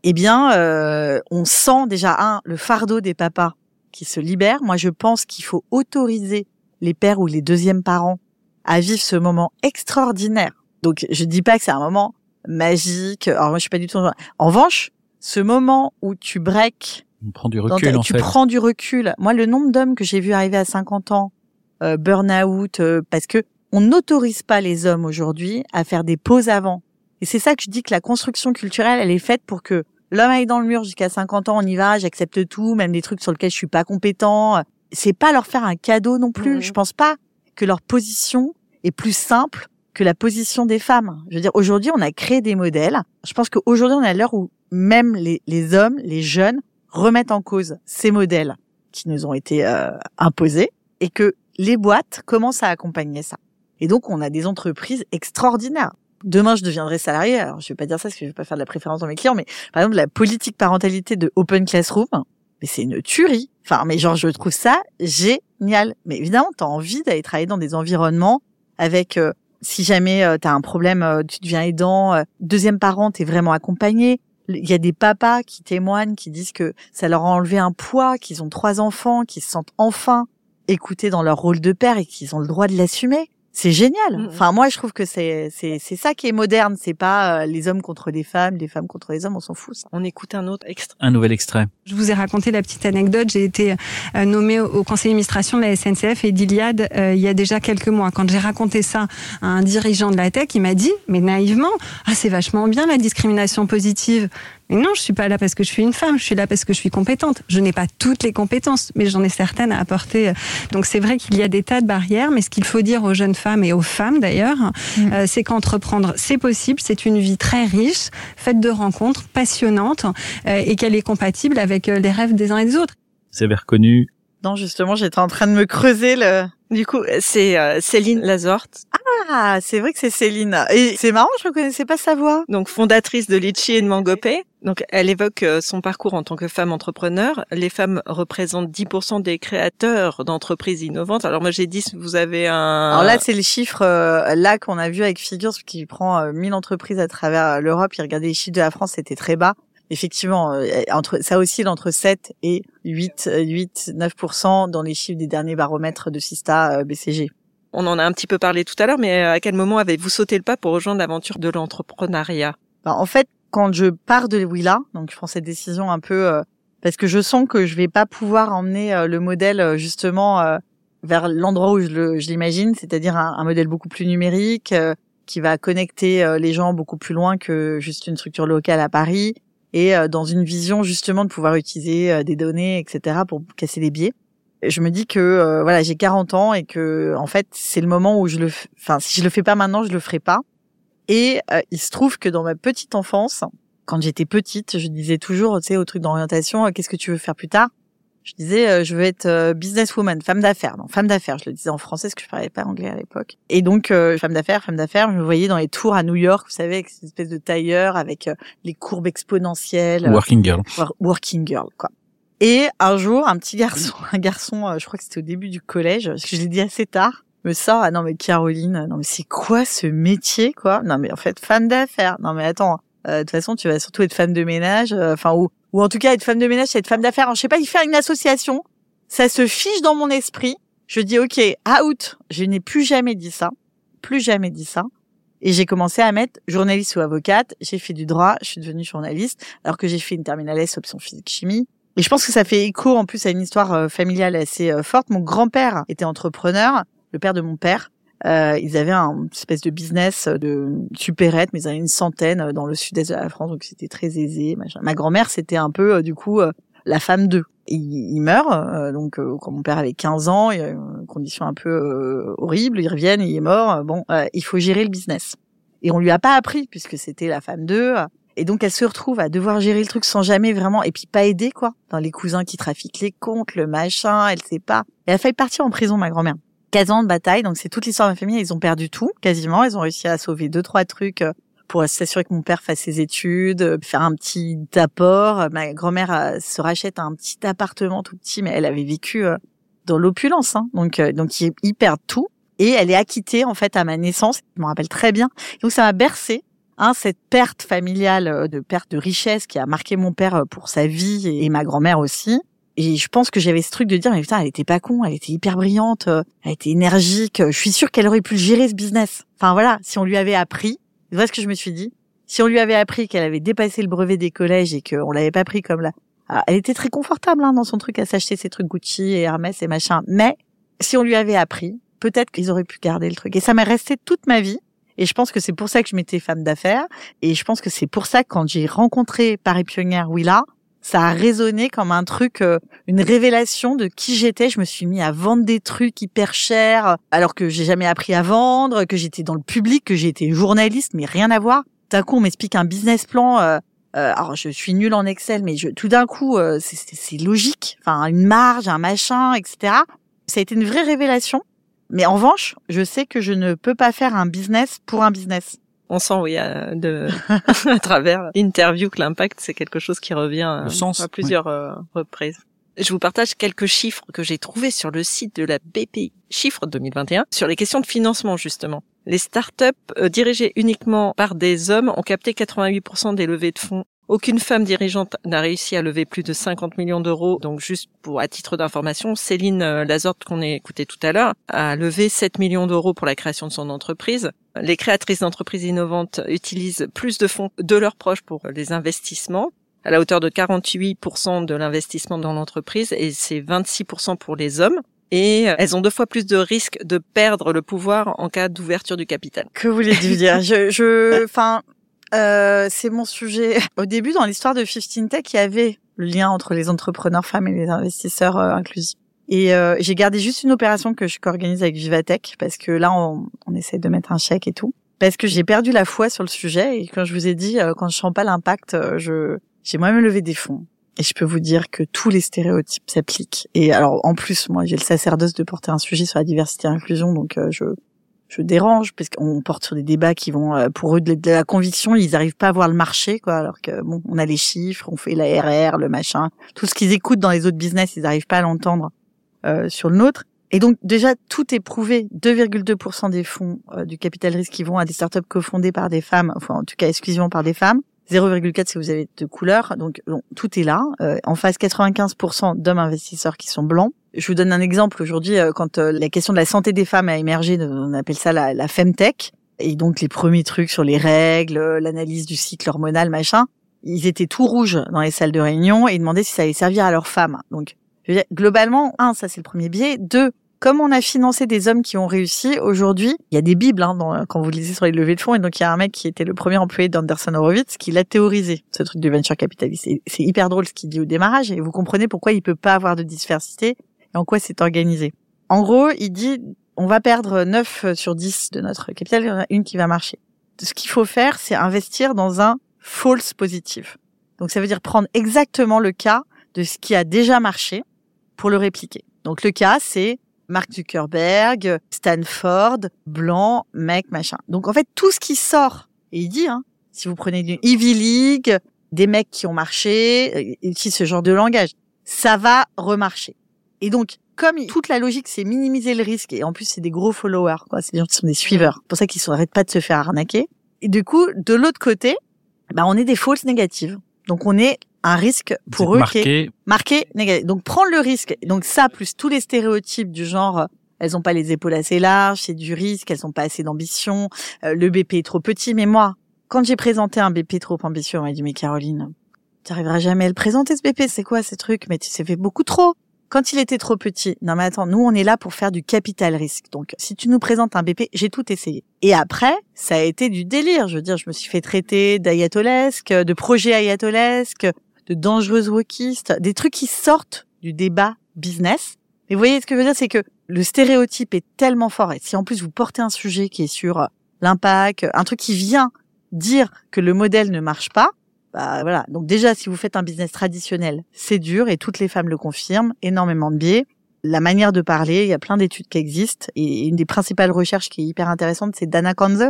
Eh bien, euh, on sent déjà un le fardeau des papas qui se libèrent. Moi, je pense qu'il faut autoriser les pères ou les deuxièmes parents à vivre ce moment extraordinaire. Donc, je dis pas que c'est un moment magique. Alors, moi, je suis pas du tout. En revanche, ce moment où tu breaks On prend du recul ta- en tu fait. prends du recul. Moi, le nombre d'hommes que j'ai vu arriver à 50 ans, euh, burn-out, euh, parce que on n'autorise pas les hommes aujourd'hui à faire des pauses avant. Et c'est ça que je dis que la construction culturelle, elle est faite pour que l'homme aille dans le mur jusqu'à 50 ans, on y va, j'accepte tout, même des trucs sur lesquels je suis pas compétent. C'est pas leur faire un cadeau non plus. Mhm. Je pense pas que leur position est plus simple que la position des femmes. Je veux dire, aujourd'hui, on a créé des modèles. Je pense qu'aujourd'hui, on est à l'heure où même les, les hommes, les jeunes, remettent en cause ces modèles qui nous ont été euh, imposés et que les boîtes commencent à accompagner ça. Et donc, on a des entreprises extraordinaires. Demain, je deviendrai salarié. Alors, je vais pas dire ça parce que je vais pas faire de la préférence dans mes clients, mais par exemple, la politique parentalité de Open Classroom, mais c'est une tuerie. Enfin, mais genre, je trouve ça génial. Mais évidemment, tu as envie d'aller travailler dans des environnements avec, euh, si jamais tu as un problème, euh, tu deviens aidant, euh, deuxième parent, tu es vraiment accompagné. Il y a des papas qui témoignent, qui disent que ça leur a enlevé un poids, qu'ils ont trois enfants, qu'ils se sentent enfin écoutés dans leur rôle de père et qu'ils ont le droit de l'assumer. C'est génial. Mhm. Enfin, moi, je trouve que c'est c'est c'est ça qui est moderne. C'est pas euh, les hommes contre les femmes, les femmes contre les hommes. On s'en fout. Ça. On écoute un autre extrait. Un nouvel extrait. Je vous ai raconté la petite anecdote. J'ai été euh, nommée au, au conseil d'administration de la SNCF et d'Iliade euh, il y a déjà quelques mois. Quand j'ai raconté ça à un dirigeant de la tech, il m'a dit, mais naïvement, ah c'est vachement bien la discrimination positive. Mais non, je suis pas là parce que je suis une femme, je suis là parce que je suis compétente. Je n'ai pas toutes les compétences, mais j'en ai certaines à apporter. Donc c'est vrai qu'il y a des tas de barrières, mais ce qu'il faut dire aux jeunes femmes et aux femmes d'ailleurs, Mm. euh, c'est qu'entreprendre, c'est possible, c'est une vie très riche, faite de rencontres passionnantes euh, et qu'elle est compatible avec euh, les rêves des uns et des autres. Vous avez reconnu Non, justement, j'étais en train de me creuser le. Du coup, c'est euh, Céline Lazorte, Ah, c'est vrai que c'est Céline. Et c'est marrant, je reconnaissais pas sa voix. donc fondatrice de Litchi et de Mangopé. Donc, elle évoque euh, son parcours en tant que femme entrepreneur. Les femmes représentent 10% des créateurs d'entreprises innovantes. Alors moi, j'ai dit, vous avez un... Alors là, c'est le chiffre euh, là qu'on a vu avec Figures qui prend euh, 1000 entreprises à travers euh, l'Europe. Il regardait les chiffres de la France, c'était très bas. Effectivement, euh, entre ça oscille entre 7 et 8, euh, 8, 9% dans les chiffres des derniers baromètres de Sista euh, BCG. On en a un petit peu parlé tout à l'heure, mais euh, à quel moment avez-vous sauté le pas pour rejoindre l'aventure de l'entrepreneuriat? Ben, en fait, quand je pars de Willa, donc je prends cette décision un peu euh, parce que je sens que je vais pas pouvoir emmener euh, le modèle justement euh, vers l'endroit où je l'imagine, c'est-à-dire un, un modèle beaucoup plus numérique euh, qui va connecter les gens beaucoup plus loin que juste une structure locale à Paris et euh, dans une vision justement de pouvoir utiliser euh, des données, etc. pour casser les biais. Je me dis que euh, voilà, j'ai 40 ans et que en fait c'est le moment où je le, enfin si je le fais pas maintenant, je le ferai pas Et euh, il se trouve que dans ma petite enfance, quand j'étais petite, je disais toujours, tu sais, au truc d'orientation, euh, qu'est-ce que tu veux faire plus tard? Je disais, euh, je veux être euh, businesswoman, femme d'affaires. Non, femme d'affaires. Je le disais en français parce que je parlais pas anglais à l'époque. Et donc, euh, femme d'affaires, femme d'affaires. Je me voyais dans les tours à New York, vous savez, avec cette espèce de tailleur, avec les courbes exponentielles. Working girl. wor- working girl, quoi. Et un jour, un petit garçon, un garçon, je crois que c'était au début du collège, parce que je l'ai dit assez tard, me sort, ah non mais Caroline, non mais c'est quoi ce métier, quoi? Non mais en fait, femme d'affaires. Non mais attends, de toute façon, tu vas surtout être femme de ménage, euh, enfin ou ou en tout cas être femme de ménage, c'est être femme d'affaires. Je sais pas, il fait une association, ça se fiche dans mon esprit. Je dis ok, out. Je n'ai plus jamais dit ça, plus jamais dit ça. Et j'ai commencé à mettre journaliste ou avocate. J'ai fait du droit, je suis devenue journaliste, alors que j'ai fait une terminale S option physique chimie. Et je pense que ça fait écho en plus à une histoire euh, familiale assez euh, forte. Mon grand-père était entrepreneur, le père de mon père. Euh, ils avaient un espèce de business de supérette, mais ils en avaient une centaine euh, dans le sud-est de la France, donc c'était très aisé. Machin. Ma grand-mère, c'était un peu euh, du coup euh, la femme d'eux. Il, il meurt, euh, donc euh, quand mon père avait 15 ans, il y a une condition un peu euh, horrible, ils reviennent, il est mort. euh, bon, euh, il faut gérer le business. Et on lui a pas appris puisque c'était la femme d'eux. Et donc elle se retrouve à devoir gérer le truc sans jamais vraiment, et puis pas aider quoi, dans les cousins qui trafiquent les comptes, le machin, elle sait pas. Elle a failli partir en prison, ma grand-mère. 15 ans de bataille, donc c'est toute l'histoire de ma famille. Ils ont perdu tout, quasiment. Ils ont réussi à sauver deux trois trucs euh, pour s'assurer que mon père fasse ses études, euh, faire un petit apport. Euh, Ma grand-mère se rachète un petit appartement tout petit, mais elle avait vécu dans l'opulence, hein. donc donc ils, perdent tout. Et elle est acquittée en fait à ma naissance. Je me rappelle très bien. Donc ça m'a bercé. Hein, cette perte familiale, de perte de richesse qui a marqué mon père pour sa vie et ma grand-mère aussi. Et je pense que j'avais ce truc de dire, mais putain, elle était pas con, elle était hyper brillante, euh, elle était énergique. euh, Je suis sûre qu'elle aurait pu gérer ce business. Enfin voilà, si on lui avait appris, tu vois ce que je me suis dit? Si on lui avait appris qu'elle avait dépassé le brevet des collèges et qu'on l'avait pas pris comme là, Alors, elle était très confortable hein, dans son truc à s'acheter ses trucs Gucci et Hermès et machin. Mais si on lui avait appris, peut-être qu'ils auraient pu garder le truc. Et ça m'est resté toute ma vie. Et je pense que c'est pour ça que je m'étais femme d'affaires. Et je pense que c'est pour ça que quand j'ai rencontré Paris Pionnière Willa, ça a résonné comme un truc, euh, une révélation de qui j'étais. Je me suis mis à vendre des trucs hyper chers, alors que j'ai jamais appris à vendre, que j'étais dans le public, que j'étais journaliste, mais rien à voir. D'un coup, on m'explique un business plan. euh, euh, alors, je suis nulle en Excel, mais je, tout d'un coup, euh, c'est- logique. Enfin, une marge, un machin, etc. Ça a été une vraie révélation. Mais en revanche, je sais que je ne peux pas faire un business pour un business. On sent, oui, de, à travers l'interview que l'impact, c'est quelque chose qui revient Le sens, à plusieurs euh, reprises. Je vous partage quelques chiffres que j'ai trouvés sur le site de la BPI, chiffres 2021, sur les questions de financement, justement. Les startups euh, dirigées uniquement par des hommes ont capté 88% des levées de fonds. Aucune femme dirigeante n'a réussi à lever plus de 50 millions d'euros. Donc, juste pour, à titre d'information, Céline euh, Lazorte, qu'on a écouté tout à l'heure, a levé 7 millions d'euros pour la création de son entreprise. Les créatrices d'entreprises innovantes utilisent plus de fonds de leurs proches pour les investissements à la hauteur de 48% de l'investissement dans l'entreprise et c'est 26% pour les hommes. Et euh, elles ont deux fois plus de risques de perdre le pouvoir en cas d'ouverture du capital. Que voulez-vous dire? Je, je, enfin, euh, c'est mon sujet. Au début, dans l'histoire de 15 Tech, il y avait le lien entre les entrepreneurs femmes et les investisseurs euh, inclusifs. Et euh, j'ai gardé juste une opération que je co-organise avec Vivatech parce que là, on, on essaie de mettre un chèque et tout. Parce que j'ai perdu la foi sur le sujet et quand je vous ai dit, euh, quand je sens pas l'impact, je j'ai moi-même levé des fonds. Et je peux vous dire que tous les stéréotypes s'appliquent. Et alors, en plus, moi, j'ai le sacerdoce de porter un sujet sur la diversité et l'inclusion, donc je je dérange parce qu'on porte sur des débats qui vont euh, pour eux de la conviction ils arrivent pas à voir le marché quoi alors que bon on a les chiffres on fait la RR le machin. Tout ce qu'ils écoutent dans les autres business ils arrivent pas à l'entendre euh, sur le nôtre. Et donc déjà tout est prouvé. 2,2% des fonds euh, du capital risque qui vont à des startups cofondées par des femmes enfin en tout cas exclusivement par des femmes 0,4 si vous avez de couleur. Donc bon, tout est là. Euh, en face 95% d'hommes investisseurs qui sont blancs. Je vous donne un exemple. Aujourd'hui euh, quand euh, la question de la santé des femmes a émergé, on appelle ça la, la femtech, et donc les premiers trucs sur les règles, euh, l'analyse du cycle hormonal, machin, ils étaient tout rouges dans les salles de réunion et demandaient si ça allait servir à leurs femmes. Donc je veux dire, globalement, un, ça c'est le premier biais. Deux, comme on a financé des hommes qui ont réussi, aujourd'hui, il y a des bibles hein, quand vous lisez sur les levées de fonds, et donc il y a un mec qui était le premier employé d'Anderson Horowitz qui l'a théorisé, ce truc de venture capitaliste. C'est hyper drôle ce qu'il dit au démarrage, et vous comprenez pourquoi il peut pas avoir de diversité et en quoi c'est organisé. En gros, il dit on va perdre 9 sur 10 de notre capital, il y en a une qui va marcher. ce qu'il faut faire, c'est investir dans un false positive. Donc ça veut dire prendre exactement le cas de ce qui a déjà marché pour le répliquer. Donc le cas, c'est Mark Zuckerberg, Stanford, blanc, mec, machin. Donc en fait, tout ce qui sort, et il dit, hein, si vous prenez du Ivy League, des mecs qui ont marché, euh, utilise ce genre de langage, ça va remarcher. Et donc, comme toute la logique, c'est minimiser le risque, et en plus, c'est des gros followers, quoi. C'est des gens qui sont des suiveurs. Pour ça qu'ils s'arrêtent pas de se faire arnaquer. Et du coup, de l'autre côté, bah, on est des fausses négatives. Donc, on est un risque pour eux qui est marqué négatif. Donc, prendre le risque. Donc, ça, plus tous les stéréotypes du genre, euh, elles ont pas les épaules assez larges, c'est du risque, elles ont pas assez d'ambition, euh, le BP est trop petit. Mais moi, quand j'ai présenté un BP trop ambitieux, on m'a dit, mais Caroline, tu arriveras jamais à le présenter, ce BP, c'est quoi ces trucs? Mais tu sais fait beaucoup trop. Quand il était trop petit, non mais attends, nous on est là pour faire du capital risque. Donc si tu nous présentes un BP, j'ai tout essayé. Et après, ça a été du délire. Je veux dire, je me suis fait traiter d'ayatolesque, de projet ayatolesque, de dangereuse wokiste, des trucs qui sortent du débat business. Mais vous voyez ce que je veux dire, c'est que le stéréotype est tellement fort. Et si en plus vous portez un sujet qui est sur l'impact, un truc qui vient dire que le modèle ne marche pas, bah voilà. Donc déjà, si vous faites un business traditionnel, c'est dur et toutes les femmes le confirment, énormément de biais. La manière de parler, il y a plein d'études qui existent et une des principales recherches qui est hyper intéressante, c'est Dana Kanze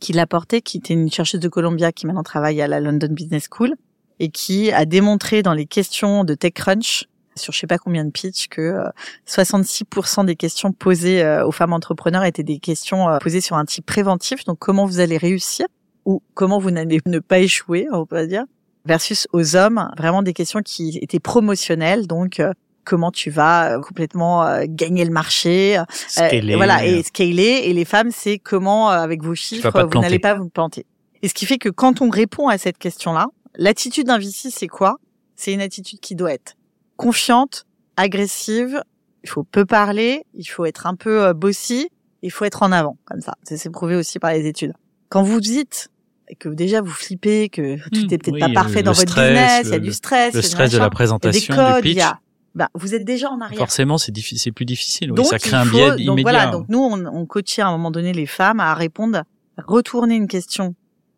qui l'a portée, qui était une chercheuse de Columbia qui maintenant travaille à la London Business School et qui a démontré dans les questions de TechCrunch sur je sais pas combien de pitch que 66% euh, des questions posées euh, aux femmes entrepreneurs étaient des questions euh, posées sur un type préventif, donc comment vous allez réussir ou comment vous n'allez ne pas échouer, on peut dire, versus aux hommes, vraiment des questions qui étaient promotionnelles, donc comment tu vas complètement gagner le marché, scaler, voilà, et scaler. Et les femmes, c'est comment avec vos chiffres vous n'allez pas vous planter. Et ce qui fait que quand on répond à cette question-là, l'attitude d'un VC, c'est quoi? C'est une attitude qui doit être confiante, agressive. Il faut peu parler, il faut être un peu bossy, il faut être en avant, comme ça. C'est prouvé aussi par les études. Quand vous dites que déjà vous flippez, que tout mmh, est peut-être pas parfait dans votre business, il y a du stress, le stress de la présentation, il y a des codes, du pitch. Il y a, bah, vous êtes déjà en arrière. Forcément, c'est difficile, c'est plus difficile. Oui, donc, ça crée un faut, biais donc, immédiat. Voilà, donc nous, on, on coachait à un moment donné les femmes à répondre, retourner une question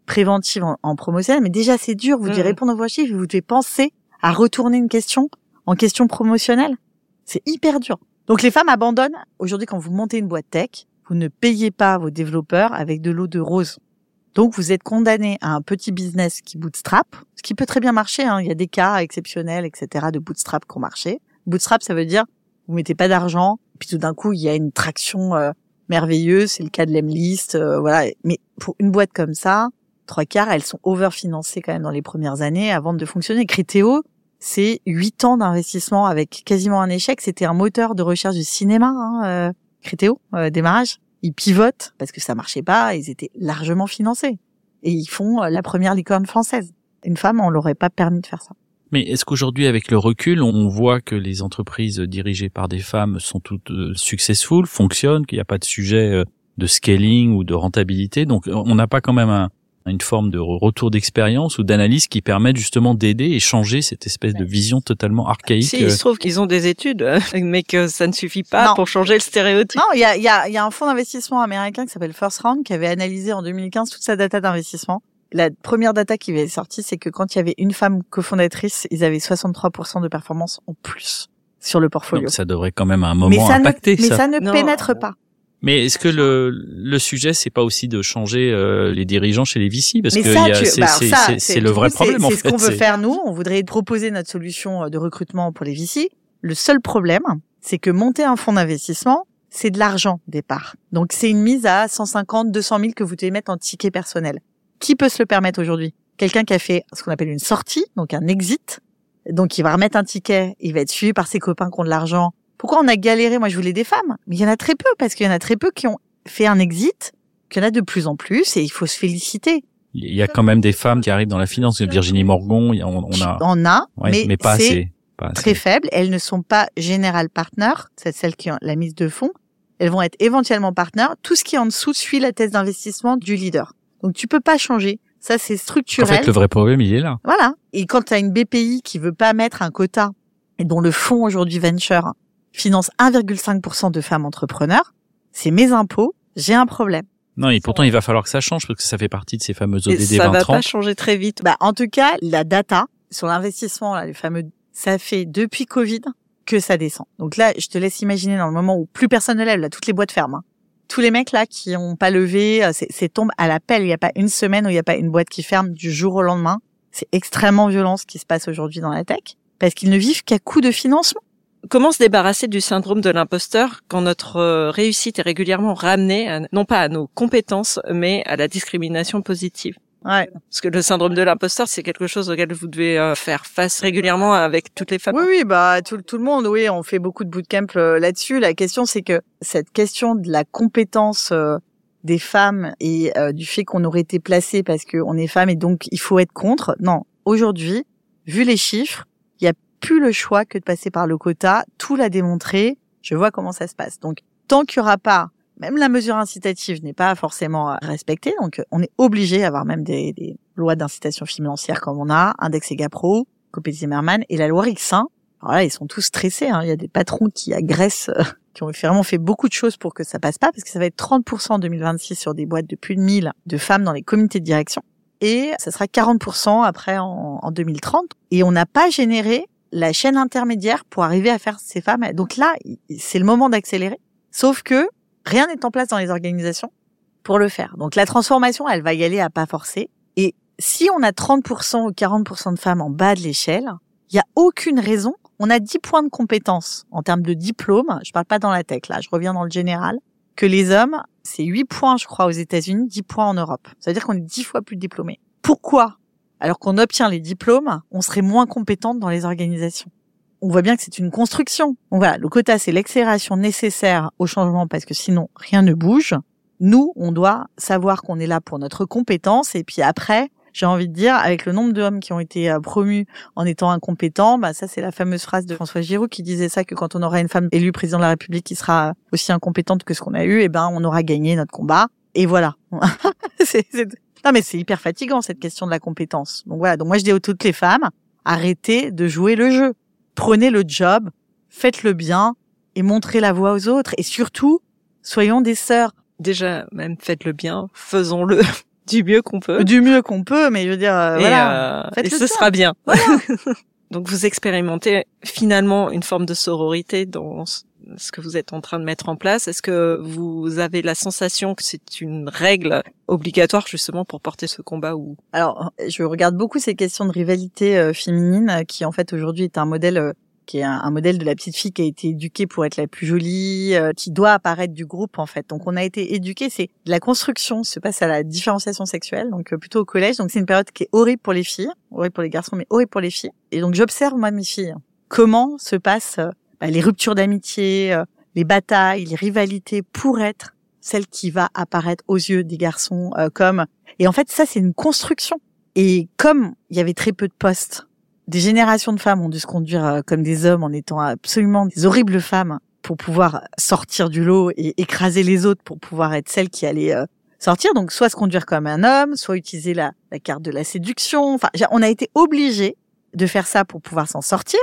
préventive en, en promotionnel, mais déjà c'est dur, vous devez Mhm. répondre aux vos chiffres, vous devez penser à retourner une question en question promotionnelle. C'est hyper dur. Donc les femmes abandonnent. Aujourd'hui, quand vous montez une boîte tech, vous ne payez pas vos développeurs avec de l'eau de rose. Donc vous êtes condamné à un petit business qui bootstrap, ce qui peut très bien marcher. Hein. Il y a des cas exceptionnels, etc., de bootstrap qui ont marché. Bootstrap, ça veut dire vous mettez pas d'argent, puis tout d'un coup il y a une traction euh, merveilleuse. C'est le cas de l'Emlist, euh, voilà. Mais pour une boîte comme ça, trois quarts, elles sont overfinancées quand même dans les premières années avant de fonctionner. Critéo, c'est huit ans d'investissement avec quasiment un échec. C'était un moteur de recherche du cinéma, hein, euh, Critéo, euh, démarrage. Ils pivotent parce que ça marchait pas. Ils étaient largement financés et ils font euh, la première licorne française. Une femme, on l'aurait pas permis de faire ça. Mais est-ce qu'aujourd'hui, avec le recul, on voit que les entreprises dirigées par des femmes sont toutes euh, successful, fonctionnent, qu'il n'y a pas de sujet euh, de scaling ou de rentabilité? Donc, on n'a pas quand même un, une forme de retour d'expérience ou d'analyse qui permettent justement d'aider et changer cette espèce de vision totalement archaïque. Si, il se trouve qu'ils ont des études, euh, mais que ça ne suffit pas Non. pour changer le stéréotype. Non, il y a, il y, a, il y a un fonds d'investissement américain qui s'appelle First Round qui avait analysé en 2015 toute sa data d'investissement. La première data qui avait sorti, c'est que quand il y avait une femme cofondatrice, ils avaient 63% de performance en plus sur le portfolio. Donc, ça devrait quand même à un mais moment ça impacter ne, mais ça ne Non. pénètre pas. Mais est-ce que le, le sujet, c'est pas aussi de changer euh, les dirigeants chez les VC Parce Mais que bah, c'est- le vrai coup, problème, C'est ce qu'on veut faire, nous. On voudrait proposer notre solution euh, de recrutement pour les VC. Le seul problème, c'est que monter un fonds d'investissement, c'est de l'argent départ. Donc, c'est une mise à 150, 200 000 que vous devez mettre en ticket personnel. Qui peut se le permettre aujourd'hui? Quelqu'un qui a fait ce qu'on appelle une sortie, donc un exit. Donc, il va remettre un ticket, il va être suivi par ses copains qui ont de l'argent. Pourquoi on a galéré? Moi, je voulais des femmes. Mais il y en a très peu, parce qu'il y en a très peu qui ont fait un exit, qu'il y en a de plus en plus, et il faut se féliciter. Il y a quand même des femmes qui arrivent dans la finance. Virginie Morgon, on, on a, On a, ouais, mais, mais, pas assez. Pas assez. très faible. Elles ne sont pas général partners, c'est celles qui ont la mise de fonds. Elles vont être éventuellement partenaires. Tout ce qui est en dessous suit la thèse d'investissement du leader. Donc tu peux pas changer. Ça c'est En structurel. fait, le vrai problème, il est là. Voilà. Et quand tu as une BPI qui veut pas mettre un quota et dont le fonds aujourd'hui venture finance 1,5% de femmes entrepreneurs, c'est mes impôts, j'ai un problème. Non, et pourtant, il va falloir que ça change parce que ça fait partie de ces fameuses ODD ça va 2030. pas changer très vite. Bah, en tout cas, la data sur l'investissement, là, les fameux, ça fait depuis Covid que ça descend. Donc là, je te laisse imaginer dans le moment où plus personne ne lève, là, toutes les boîtes ferment. hein. Tous les mecs là qui ont pas levé, euh, c'est c'est tombe à la pelle. Il n'y a pas une semaine où il n'y a pas une boîte qui ferme du jour au lendemain. C'est extrêmement violent ce qui se passe aujourd'hui dans la tech parce qu'ils ne vivent qu'à coup de financement. Comment se débarrasser du syndrome de l'imposteur quand notre euh, réussite est régulièrement ramenée, à- non pas à nos compétences, mais à la discrimination positive? Ouais. Parce que le syndrome de l'imposteur, c'est quelque chose auquel vous devez euh, faire face régulièrement avec toutes les femmes. Oui, oui, bah tout, tout le monde, oui, on fait beaucoup de bootcamp euh, là-dessus. La question, c'est que cette question de la compétence des femmes et du fait qu'on aurait été placé parce qu'on est femme et donc il faut être contre. Non, aujourd'hui, vu les chiffres, plus le choix que de passer par le quota. Tout l'a démontré. Je vois comment ça se passe. Donc, tant qu'il n'y aura pas, même la mesure incitative n'est pas forcément respectée. Donc, on est obligé d'avoir même des, des lois d'incitation financière comme on a, Index EGAPRO, Copé Zimmerman et la loi Rixin. Alors là, ils sont tous stressés. Hein. Il y a des patrons qui agressent, euh, qui ont vraiment fait beaucoup de choses pour que ça passe pas, parce que ça va être 30% en 2026 sur des boîtes de plus de 1000 de femmes dans les comités de direction. Et ça sera 40% après en 2030. Et on n'a pas généré la chaîne intermédiaire pour arriver à faire ces femmes. Donc là, c'est le moment d'accélérer. Sauf que rien n'est en place dans les organisations pour le faire. Donc la transformation, elle va y aller à pas forcer. Et si on a 30% ou 40% de femmes en bas de l'échelle, il y a aucune raison. On a 10 points de compétence en termes de diplôme. Je parle pas dans la tech, là. Je reviens dans le général. Que les hommes, c'est 8 points, je crois, aux États-Unis, 10 points en Europe. Ça veut dire qu'on est 10 fois plus diplômés. Pourquoi? Alors qu'on obtient les diplômes, on serait moins compétente dans les organisations. On voit bien que c'est une construction. Donc voilà, le quota, c'est l'accélération nécessaire au changement parce que sinon, rien ne bouge. Nous, on doit savoir qu'on est là pour notre compétence et puis après, j'ai envie de dire, avec le nombre d'hommes qui ont été euh, promus en étant incompétents, bah ça c'est la fameuse phrase de François Giroud qui disait ça que quand on aura une femme élue président de la République qui sera aussi incompétente que ce qu'on a eu, et ben on aura gagné notre combat. Et voilà. c'est- Non mais c'est hyper fatigant cette question de la compétence. Donc voilà. Donc moi je dis à toutes les femmes, arrêtez de jouer le jeu. Prenez le job, faites-le bien et montrez la voie aux autres. Et surtout, soyons des sœurs. Déjà, même faites-le bien, faisons-le du mieux qu'on peut. Du mieux qu'on peut, mais je veux dire, euh, et, voilà. euh, et ce sera bien. Donc vous expérimentez finalement une forme de sororité dans ce que vous êtes en train de mettre en place. Est-ce que vous avez la sensation que c'est une règle obligatoire justement pour porter ce combat ou Alors, je regarde beaucoup ces questions de rivalité euh, féminine, euh, qui en fait aujourd'hui est un modèle euh, qui est un, modèle de la petite fille qui a été éduquée pour être la plus jolie, qui doit apparaître du groupe en fait. Donc on a été éduqué, c'est la construction, se passe à la différenciation sexuelle, donc plutôt au collège. Donc c'est une période qui est horrible pour les filles, horrible pour les garçons, mais horrible pour les filles. Et donc j'observe moi mes filles comment se bah, les ruptures d'amitié, euh, les batailles, les rivalités pour être celle qui va apparaître aux yeux des garçons euh, comme et en fait ça c'est une construction. Et comme il y avait très peu de postes des générations de femmes ont dû se conduire euh, comme des hommes en étant absolument des horribles femmes pour pouvoir sortir du lot et écraser les autres pour pouvoir être celles qui allaient euh, sortir. Donc soit se conduire comme un homme soit utiliser la, la carte de la séduction. Enfin on a été obligés de faire ça pour pouvoir s'en sortir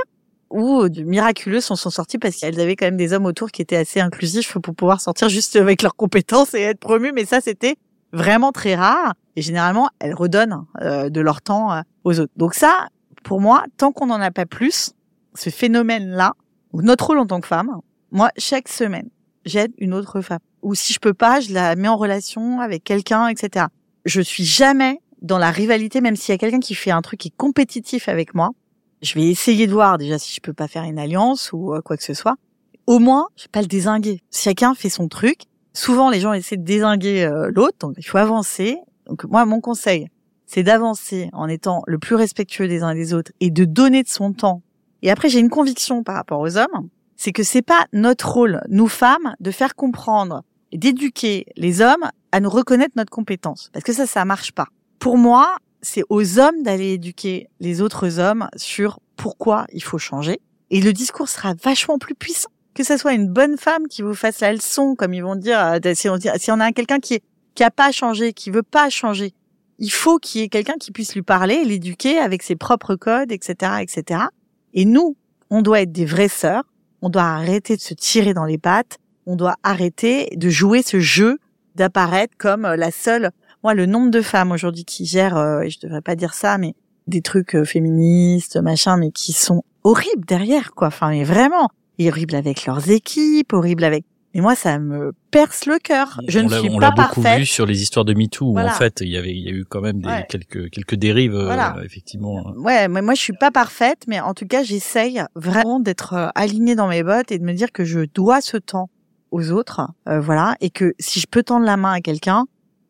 ou de miraculeux s'en sont sortis parce qu'elles avaient quand même des hommes autour qui étaient assez inclusifs pour pouvoir sortir juste avec leurs compétences et être promus. Mais ça, c'était vraiment très rare. Et généralement, elles redonnent euh, de leur temps euh, aux autres. Donc ça, pour moi, tant qu'on n'en a pas plus, ce phénomène-là, notre rôle en tant que femme, moi, chaque semaine, j'aide une autre femme. Ou si je peux pas, je la mets en relation avec quelqu'un, etc. Je suis jamais dans la rivalité, même s'il y a quelqu'un qui fait un truc qui est compétitif avec moi, je vais essayer de voir déjà si je peux pas faire une alliance ou euh, quoi que ce soit. Au moins, je vais pas le désinguer. Chacun fait son truc. Souvent, les gens essaient de désinguer euh, l'autre, donc il faut avancer. Donc moi, mon conseil, c'est d'avancer en étant le plus respectueux des uns et des autres et de donner de son temps. Et après, j'ai une conviction par rapport aux hommes, c'est que c'est pas notre rôle, nous femmes, de faire comprendre et d'éduquer les hommes à nous reconnaître notre compétence, parce que ça, ça marche pas. Pour moi, c'est aux hommes d'aller éduquer les autres hommes sur pourquoi il faut changer. Et le discours sera vachement plus puissant. Que ce soit une bonne femme qui vous fasse la leçon, comme ils vont dire, euh, si on, si on a quelqu'un qui, qui a pas changé, qui veut pas changer, il faut qu'il y ait quelqu'un qui puisse lui parler, l'éduquer avec ses propres codes, etc., etc. Et nous, on doit être des vraies sœurs. On doit arrêter de se tirer dans les pattes. On doit arrêter de jouer ce jeu d'apparaître comme euh, la seule. Moi, le nombre de femmes aujourd'hui qui gèrent, euh, et je devrais pas dire ça, mais des trucs euh, féministes, machin, mais qui sont horribles derrière, quoi. Enfin, mais vraiment, horribles avec leurs équipes, horribles avec. Mais moi, ça me perce le cœur. Je on ne suis on pas l'a beaucoup parfaite. vu sur les histoires de MeToo où en fait il y avait il y a eu quand même des, Ouais. quelques quelques dérives euh, effectivement. Ouais, mais moi je suis pas parfaite, mais en tout cas j'essaye vraiment d'être euh, alignée dans mes bottes et de me dire que je dois ce temps aux autres, euh, voilà, et que si je peux tendre la main à quelqu'un,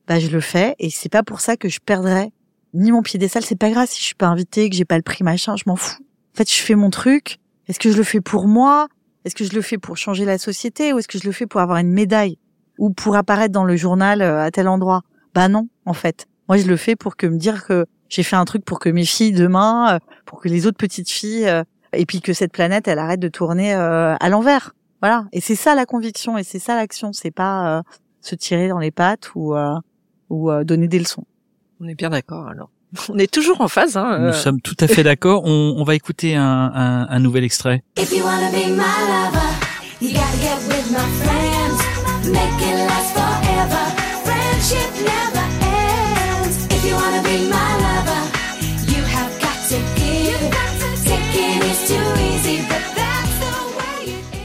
bah je le fais et c'est pas pour ça que je perdrai ni mon piédestal. C'est pas grave si je suis pas invitée, que j'ai pas le prix machin, je m'en fous. En fait, je fais mon truc. Est-ce que je le fais pour moi? Est-ce que je le fais pour changer la société ou est-ce que je le fais pour avoir une médaille ou pour apparaître dans le journal euh, à tel endroit? Bah non, en fait. Moi, je le fais pour que me dire que j'ai fait un truc pour que mes filles demain, euh, pour que les autres petites filles, euh, et puis que cette planète, elle arrête de tourner à l'envers. Voilà. Et c'est ça la conviction et c'est ça l'action. C'est pas euh, se tirer dans les pattes ou euh, ou euh, donner des leçons. On est bien d'accord alors. On est toujours en phase. Hein, Nous euh. sommes tout à fait d'accord. On, on va écouter un, un, un nouvel extrait. If you wanna be my lover, you gotta get with my friends. Make it last forever. Friendship never ends. If you wanna be my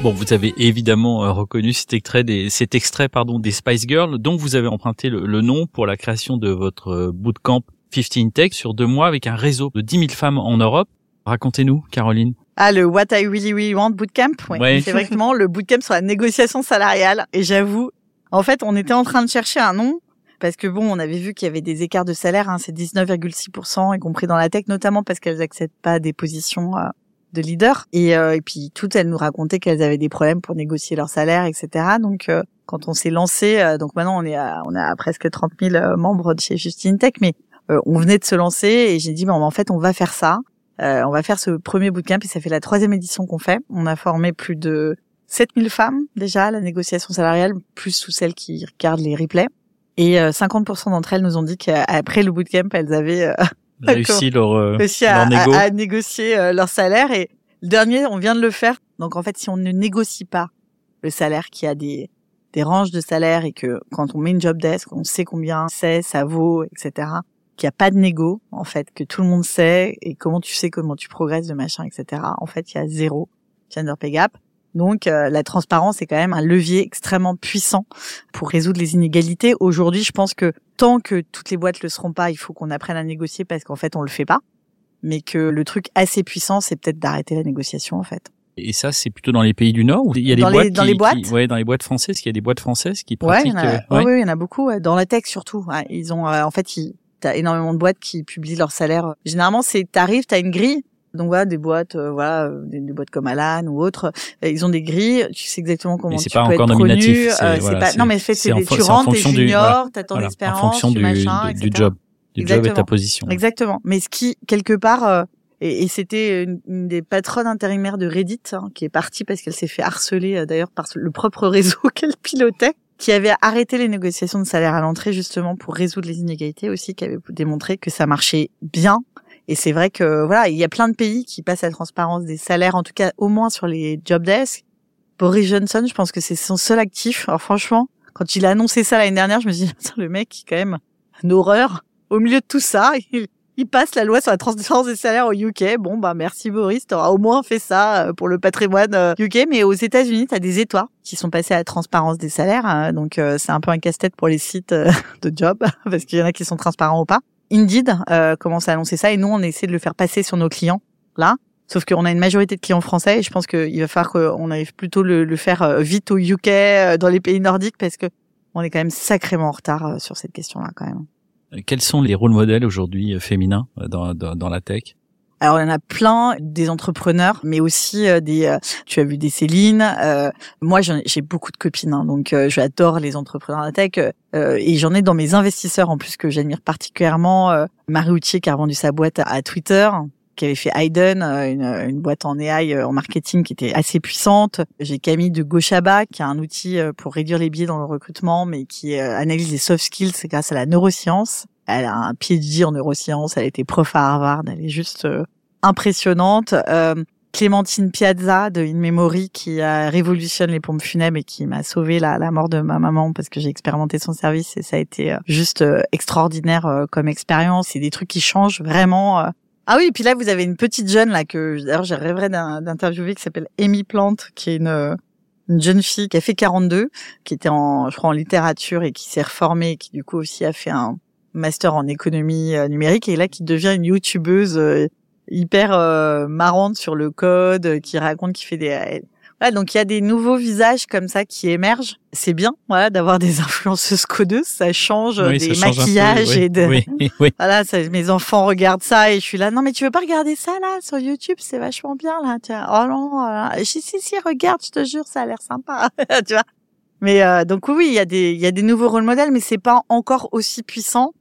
Bon, vous avez évidemment euh, reconnu cet extrait des cet extrait pardon des Spice Girls dont vous avez emprunté le, le nom pour la création de votre euh, bootcamp 15 Tech sur deux mois avec un réseau de 10 000 femmes en Europe. Racontez-nous, Caroline. Ah, le What I Really Really Want Bootcamp? Oui. Ouais. C'est vraiment le bootcamp sur la négociation salariale. Et j'avoue, en fait, on était en train de chercher un nom parce que bon, on avait vu qu'il y avait des écarts de salaire. Hein, c'est 19,6%, y compris dans la tech, notamment parce qu'elles acceptent pas des positions euh, de leader. Et, euh, et puis toutes, elles nous racontaient qu'elles avaient des problèmes pour négocier leur salaire, etc. Donc euh, quand on s'est lancé, euh, donc maintenant on est à, on à presque 30 000 euh, membres de chez Justine Tech, mais euh, on venait de se lancer et j'ai dit bon, en fait on va faire ça. Euh, on va faire ce premier bootcamp et ça fait la troisième édition qu'on fait. On a formé plus de 7000 femmes déjà à la négociation salariale, plus tous celles qui regardent les replays. Et euh, 50% d'entre elles nous ont dit qu'après le bootcamp, elles avaient Réussi leur, euh, réussi à, leur négo. à- à négocier euh, leur salaire. Et le dernier, on vient de le faire. Donc en fait, si on ne négocie pas le salaire, qui a des, des ranges de salaire et que quand on met une job desk, on sait combien c'est, ça vaut, etc. Qu'il n'y a pas de négo, en fait, que tout le monde sait et comment tu sais comment tu progresses de machin, etc. En fait, il y a zéro gender pay gap. Donc euh, la transparence est quand même un levier extrêmement puissant pour résoudre les inégalités. Aujourd'hui, je pense que tant que toutes les boîtes le seront pas, il faut qu'on apprenne à négocier parce qu'en fait, on le fait pas. Mais que le truc assez puissant, c'est peut-être d'arrêter la négociation en fait. Et ça, c'est plutôt dans les pays du Nord où il y a des Dans les- boîtes dans qui, les boîtes qui- ouais, dans les boîtes françaises, qu'il y a des boîtes françaises qui Ouais, il pratiquent. y en a, euh, ouais, ouais. ouais, il y en a beaucoup. Dans la tech surtout. Ils ont, euh, en fait, ils, t'as énormément de boîtes qui publient leur salaire. Généralement, c'est t'arrives, t'as une grille. Donc voilà, des boîtes, euh, voilà, euh, des, des boîtes comme Alan ou autres, euh, ils ont des grilles. Tu sais exactement comment tu pas peux encore être c'est- euh, voilà, pas, non mais en fait, c'est tu rentres, t'es junior, t'as ton expérience, en fonction du, machin, du, du job, du job et ta position. Exactement. Mais ce qui, quelque part, euh, et, et c'était une, une des patronnes intérimaires de Reddit, hein, qui est partie parce qu'elle s'est fait harceler d'ailleurs par le propre réseau qu'elle pilotait, qui avait arrêté les négociations de salaire à l'entrée justement pour résoudre les inégalités aussi, qui avait démontré que ça marchait bien. Et c'est vrai que voilà, il y a plein de pays qui passent à la transparence des salaires, en tout cas au moins sur les job desks. Boris Johnson, je pense que c'est son seul actif. Alors franchement, quand il a annoncé ça l'année dernière, je me suis dit, le mec, quand même une horreur. Au milieu de tout ça, il, passe la loi sur la transparence des salaires au UK. Bon, bah merci Boris, t'auras au moins fait ça euh, pour le patrimoine euh, UK. Mais aux États-Unis, t'as des États qui sont passés à la transparence des salaires. hein. donc euh, c'est un peu un casse-tête pour les sites euh, de job parce qu'il y en a qui sont transparents ou pas. Indeed euh, commence à annoncer ça et nous on essaie de le faire passer sur nos clients là. Sauf qu'on a une majorité de clients français et je pense qu'il va falloir qu'on arrive plutôt le, le faire euh, vite au UK, euh, dans les pays nordiques parce que on est quand même sacrément en retard euh, sur cette question-là quand même. Quels sont les rôles modèles aujourd'hui féminins dans, dans, dans la tech? Alors, il y en a plein, des entrepreneurs, mais aussi euh, des. euh, tu as vu des Céline. euh, moi, j'ai beaucoup de copines, hein, donc j'adore les entrepreneurs de la tech. et j'en ai dans mes investisseurs en plus que j'admire particulièrement. Marie Outier qui a revendu sa boîte à, Twitter, qui avait fait Hayden, une, une boîte en AI en marketing qui était assez puissante. J'ai Camille de Gochaba qui a un outil pour réduire les biais dans le recrutement, mais qui analyse les soft skills grâce à la neuroscience. Elle a un PhD en neurosciences, elle été prof à Harvard, elle est juste impressionnante. Euh, Clémentine Piazza de In Memory qui a révolutionne les pompes funèbres et qui m'a sauvé la, mort de ma maman parce que j'ai expérimenté son service et ça a été euh, juste euh, extraordinaire euh, comme expérience. C'est des trucs qui changent vraiment. euh. Ah oui, et puis là vous avez une petite jeune là que d'ailleurs j'ai d'un- d'interviewer qui s'appelle Amy Plante qui est une euh, une jeune fille qui a fait 42, qui était en je crois en littérature et qui s'est reformée et qui du coup aussi a fait un master en économie euh, numérique et là qui devient une youtubeuse euh, hyper euh, marrante sur le code, euh, qui raconte, qui fait des... euh, Voilà, donc il y a des nouveaux visages comme ça qui émergent. C'est bien, voilà, d'avoir des influenceuses codeuses, ça change euh, Oui, des ça change un peu, maquillages oui, et de... Oui, oui. Voilà, ça, mes enfants regardent ça et je suis là. Non, mais tu veux pas regarder ça là sur YouTube C'est vachement bien là. Tu vois. Oh non. voilà. Je dis, si si, regarde, je te jure, ça a l'air sympa. tu vois. Mais euh, donc oui, il y a des il y a des nouveaux rôles modèles, mais c'est pas encore aussi puissant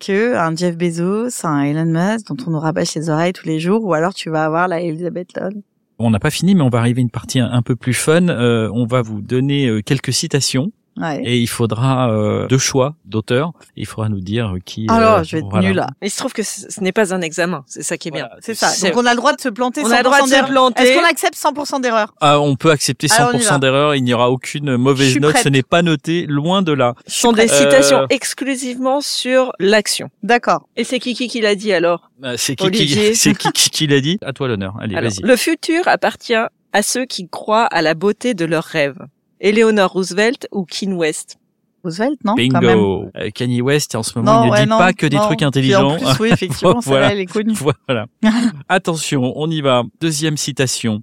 que un Jeff Bezos, un Elon Musk dont on nous rabâche les oreilles tous les jours, ou alors tu vas avoir la Elizabeth Lone. On n'a pas fini, mais on va arriver à une partie un, peu plus fun. Euh, on va vous donner euh, quelques citations Ouais. et il faudra euh, deux choix d'auteurs. Il faudra nous dire qui. euh, Alors, je vais être voilà. nulle là. Il se trouve que ce ce n'est pas un examen, c'est ça qui est bien. C'est ça. Donc on a le droit de se planter. On a le droit 100% de se d'erreur. planter. Est-ce qu'on accepte 100% d'erreur Ah, on peut accepter Alors, on y va. 100% d'erreur. Il n'y aura aucune mauvaise note. prête. Ce n'est pas noté, loin de là. Ce sont des Euh, citations exclusivement sur l'action. D'accord. Et c'est Kiki qui l'a dit alors? Euh, C'est qui, qui, c'est qui, qui, qui l'a dit? À toi l'honneur. Allez, Alors, vas-y. le futur appartient à ceux qui croient à la beauté de leurs rêves. Eleanor Roosevelt ou Ken West? Roosevelt, non? Quand même. Bingo. Euh, Kanye West, en ce moment, il ne ouais, dit non, pas que des non. trucs Puis intelligents. En plus, oui, effectivement, Voilà. celle-là, elle est connue. Voilà. Attention, on y va. Deuxième citation.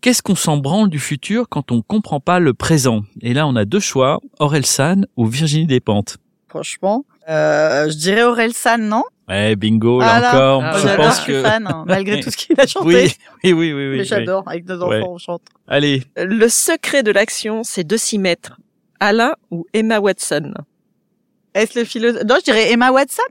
Qu'est-ce qu'on s'en branle du futur quand on comprend pas le présent? Et là, on a deux choix, Orelsan ou Virginie Despentes. Franchement, euh, je dirais Aurel San, non? Ouais, bingo, là Voilà. encore. Ah, je pense je suis que... fan, hein, malgré tout ce qu'il a chanté. Oui, oui, oui, oui. oui, j'adore, avec nos enfants, Ouais. on chante. Allez, Le secret de l'action, c'est de s'y mettre. Alain ou Emma Watson? Est-ce le philosophe Non, je dirais Emma Watson.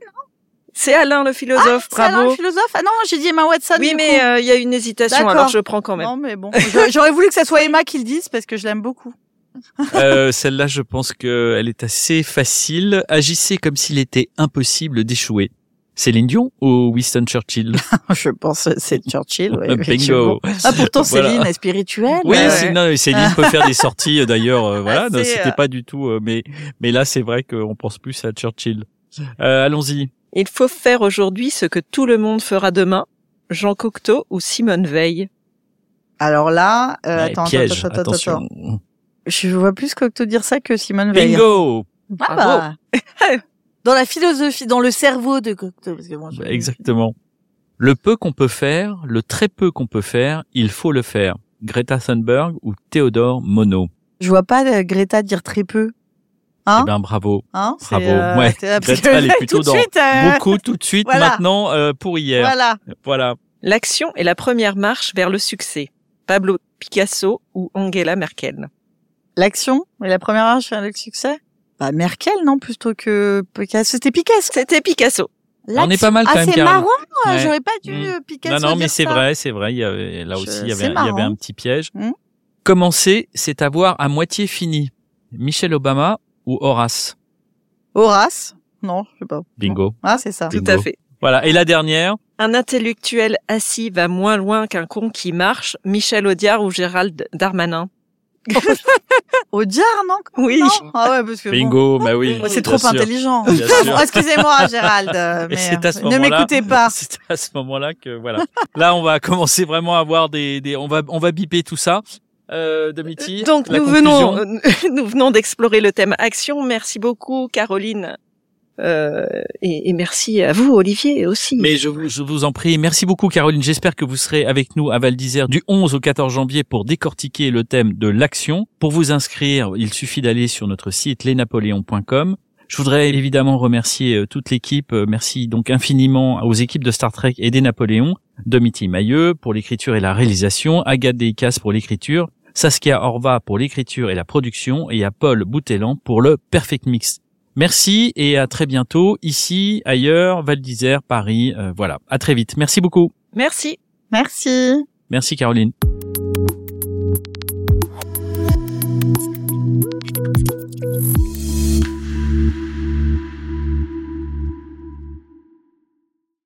C'est Alain le philosophe, C'est Alain, bravo. le philosophe? Ah non, j'ai dit Emma Watson. oui, du mais euh, il y a une hésitation, alors je prends quand même. Non, mais bon. J'aurais- J'aurais voulu que ça soit Emma qui le dise parce que je l'aime beaucoup. euh, celle-là, je pense qu'elle est assez facile. Agissez comme s'il était impossible d'échouer. Céline Dion ou Winston Churchill? Je pense que c'est Churchill. ouais, Bingo. Ah, pourtant, Voilà. Céline est spirituelle. Oui, Ouais, c'est- ouais. non, mais Céline peut faire des sorties euh, d'ailleurs. euh, voilà, c'était euh, pas du tout. euh, mais mais là, c'est vrai qu'on pense plus à Churchill. Euh, Allons-y. Il faut faire aujourd'hui ce que tout le monde fera demain. Jean Cocteau ou Simone Veil? Alors là, euh, Ouais, attends, piège, attends, attends, attends, attention. attends. Je vois plus Cocteau dire ça que Simone Veil. Bingo. Ah bah. Dans la philosophie, dans le cerveau de Cocteau. Parce que moi, je- Bah, Exactement. Le peu qu'on peut faire, le très peu qu'on peut faire, il faut le faire. Greta Thunberg ou Théodore Monod. Je vois pas euh, Greta dire très peu. Hein Eh ben bravo. Hein Bravo. euh, Ouais. parce Greta, elle est plutôt dans suite, euh, Beaucoup tout de suite voilà. maintenant euh, pour hier. Voilà. Voilà. L'action est la première marche vers le succès. Pablo Picasso ou Angela Merkel L'action et la première marche vers le succès? Bah Merkel non plutôt que Picasso. C'était Picasso. C'était Picasso. On est pas mal quand ah, même, c'est marrant. Ouais. J'aurais pas dû Mm. euh, Picasso. Non, non, mais c'est vrai, c'est vrai. Il y avait, là Je- aussi, il y, c'est avait, il y avait marrant. un petit piège. Hmm. Commencer, c'est avoir à moitié fini. Michelle Obama ou Horace? Horace. Non, je sais pas. Bingo. Ah, c'est ça. Tout à fait. Voilà. Et la dernière? Un intellectuel assis va moins loin qu'un con qui marche. Michel Audiard ou Gérald Darmanin? Audiard, non Oui. Non ah ouais, parce que bon, Bingo, bah oui. c'est trop sûr. intelligent. Excusez-moi, Gérald, euh, mais c'est à ce euh, ne m'écoutez pas. C'est à ce moment-là que voilà. Là, on va commencer vraiment à avoir des, des on va on va biper tout ça. Euh, Domiti, Donc la nous conclusion venons, nous venons d'explorer le thème action. Merci beaucoup, Caroline. Euh, et, et merci à vous, Olivier, aussi. Mais je vous, je vous en prie, merci beaucoup Caroline. J'espère que vous serez avec nous à Val d'Isère du 11 au 14 janvier pour décortiquer le thème de l'action. Pour vous inscrire, il suffit d'aller sur notre site lesnapoléons.com. Je voudrais évidemment remercier euh, toute l'équipe. Euh, Merci donc infiniment aux équipes de Star Trek et des Napoléons. Domiti Mailleux pour l'écriture et la réalisation, Agathe Deicas pour l'écriture, Saskia Orva pour l'écriture et la production et à Paul Boutellan pour le Perfect Mix. Merci et à très bientôt ici, ailleurs, Val d'Isère, Paris. Euh, voilà, à très vite. Merci beaucoup. Merci. Merci. Merci Caroline.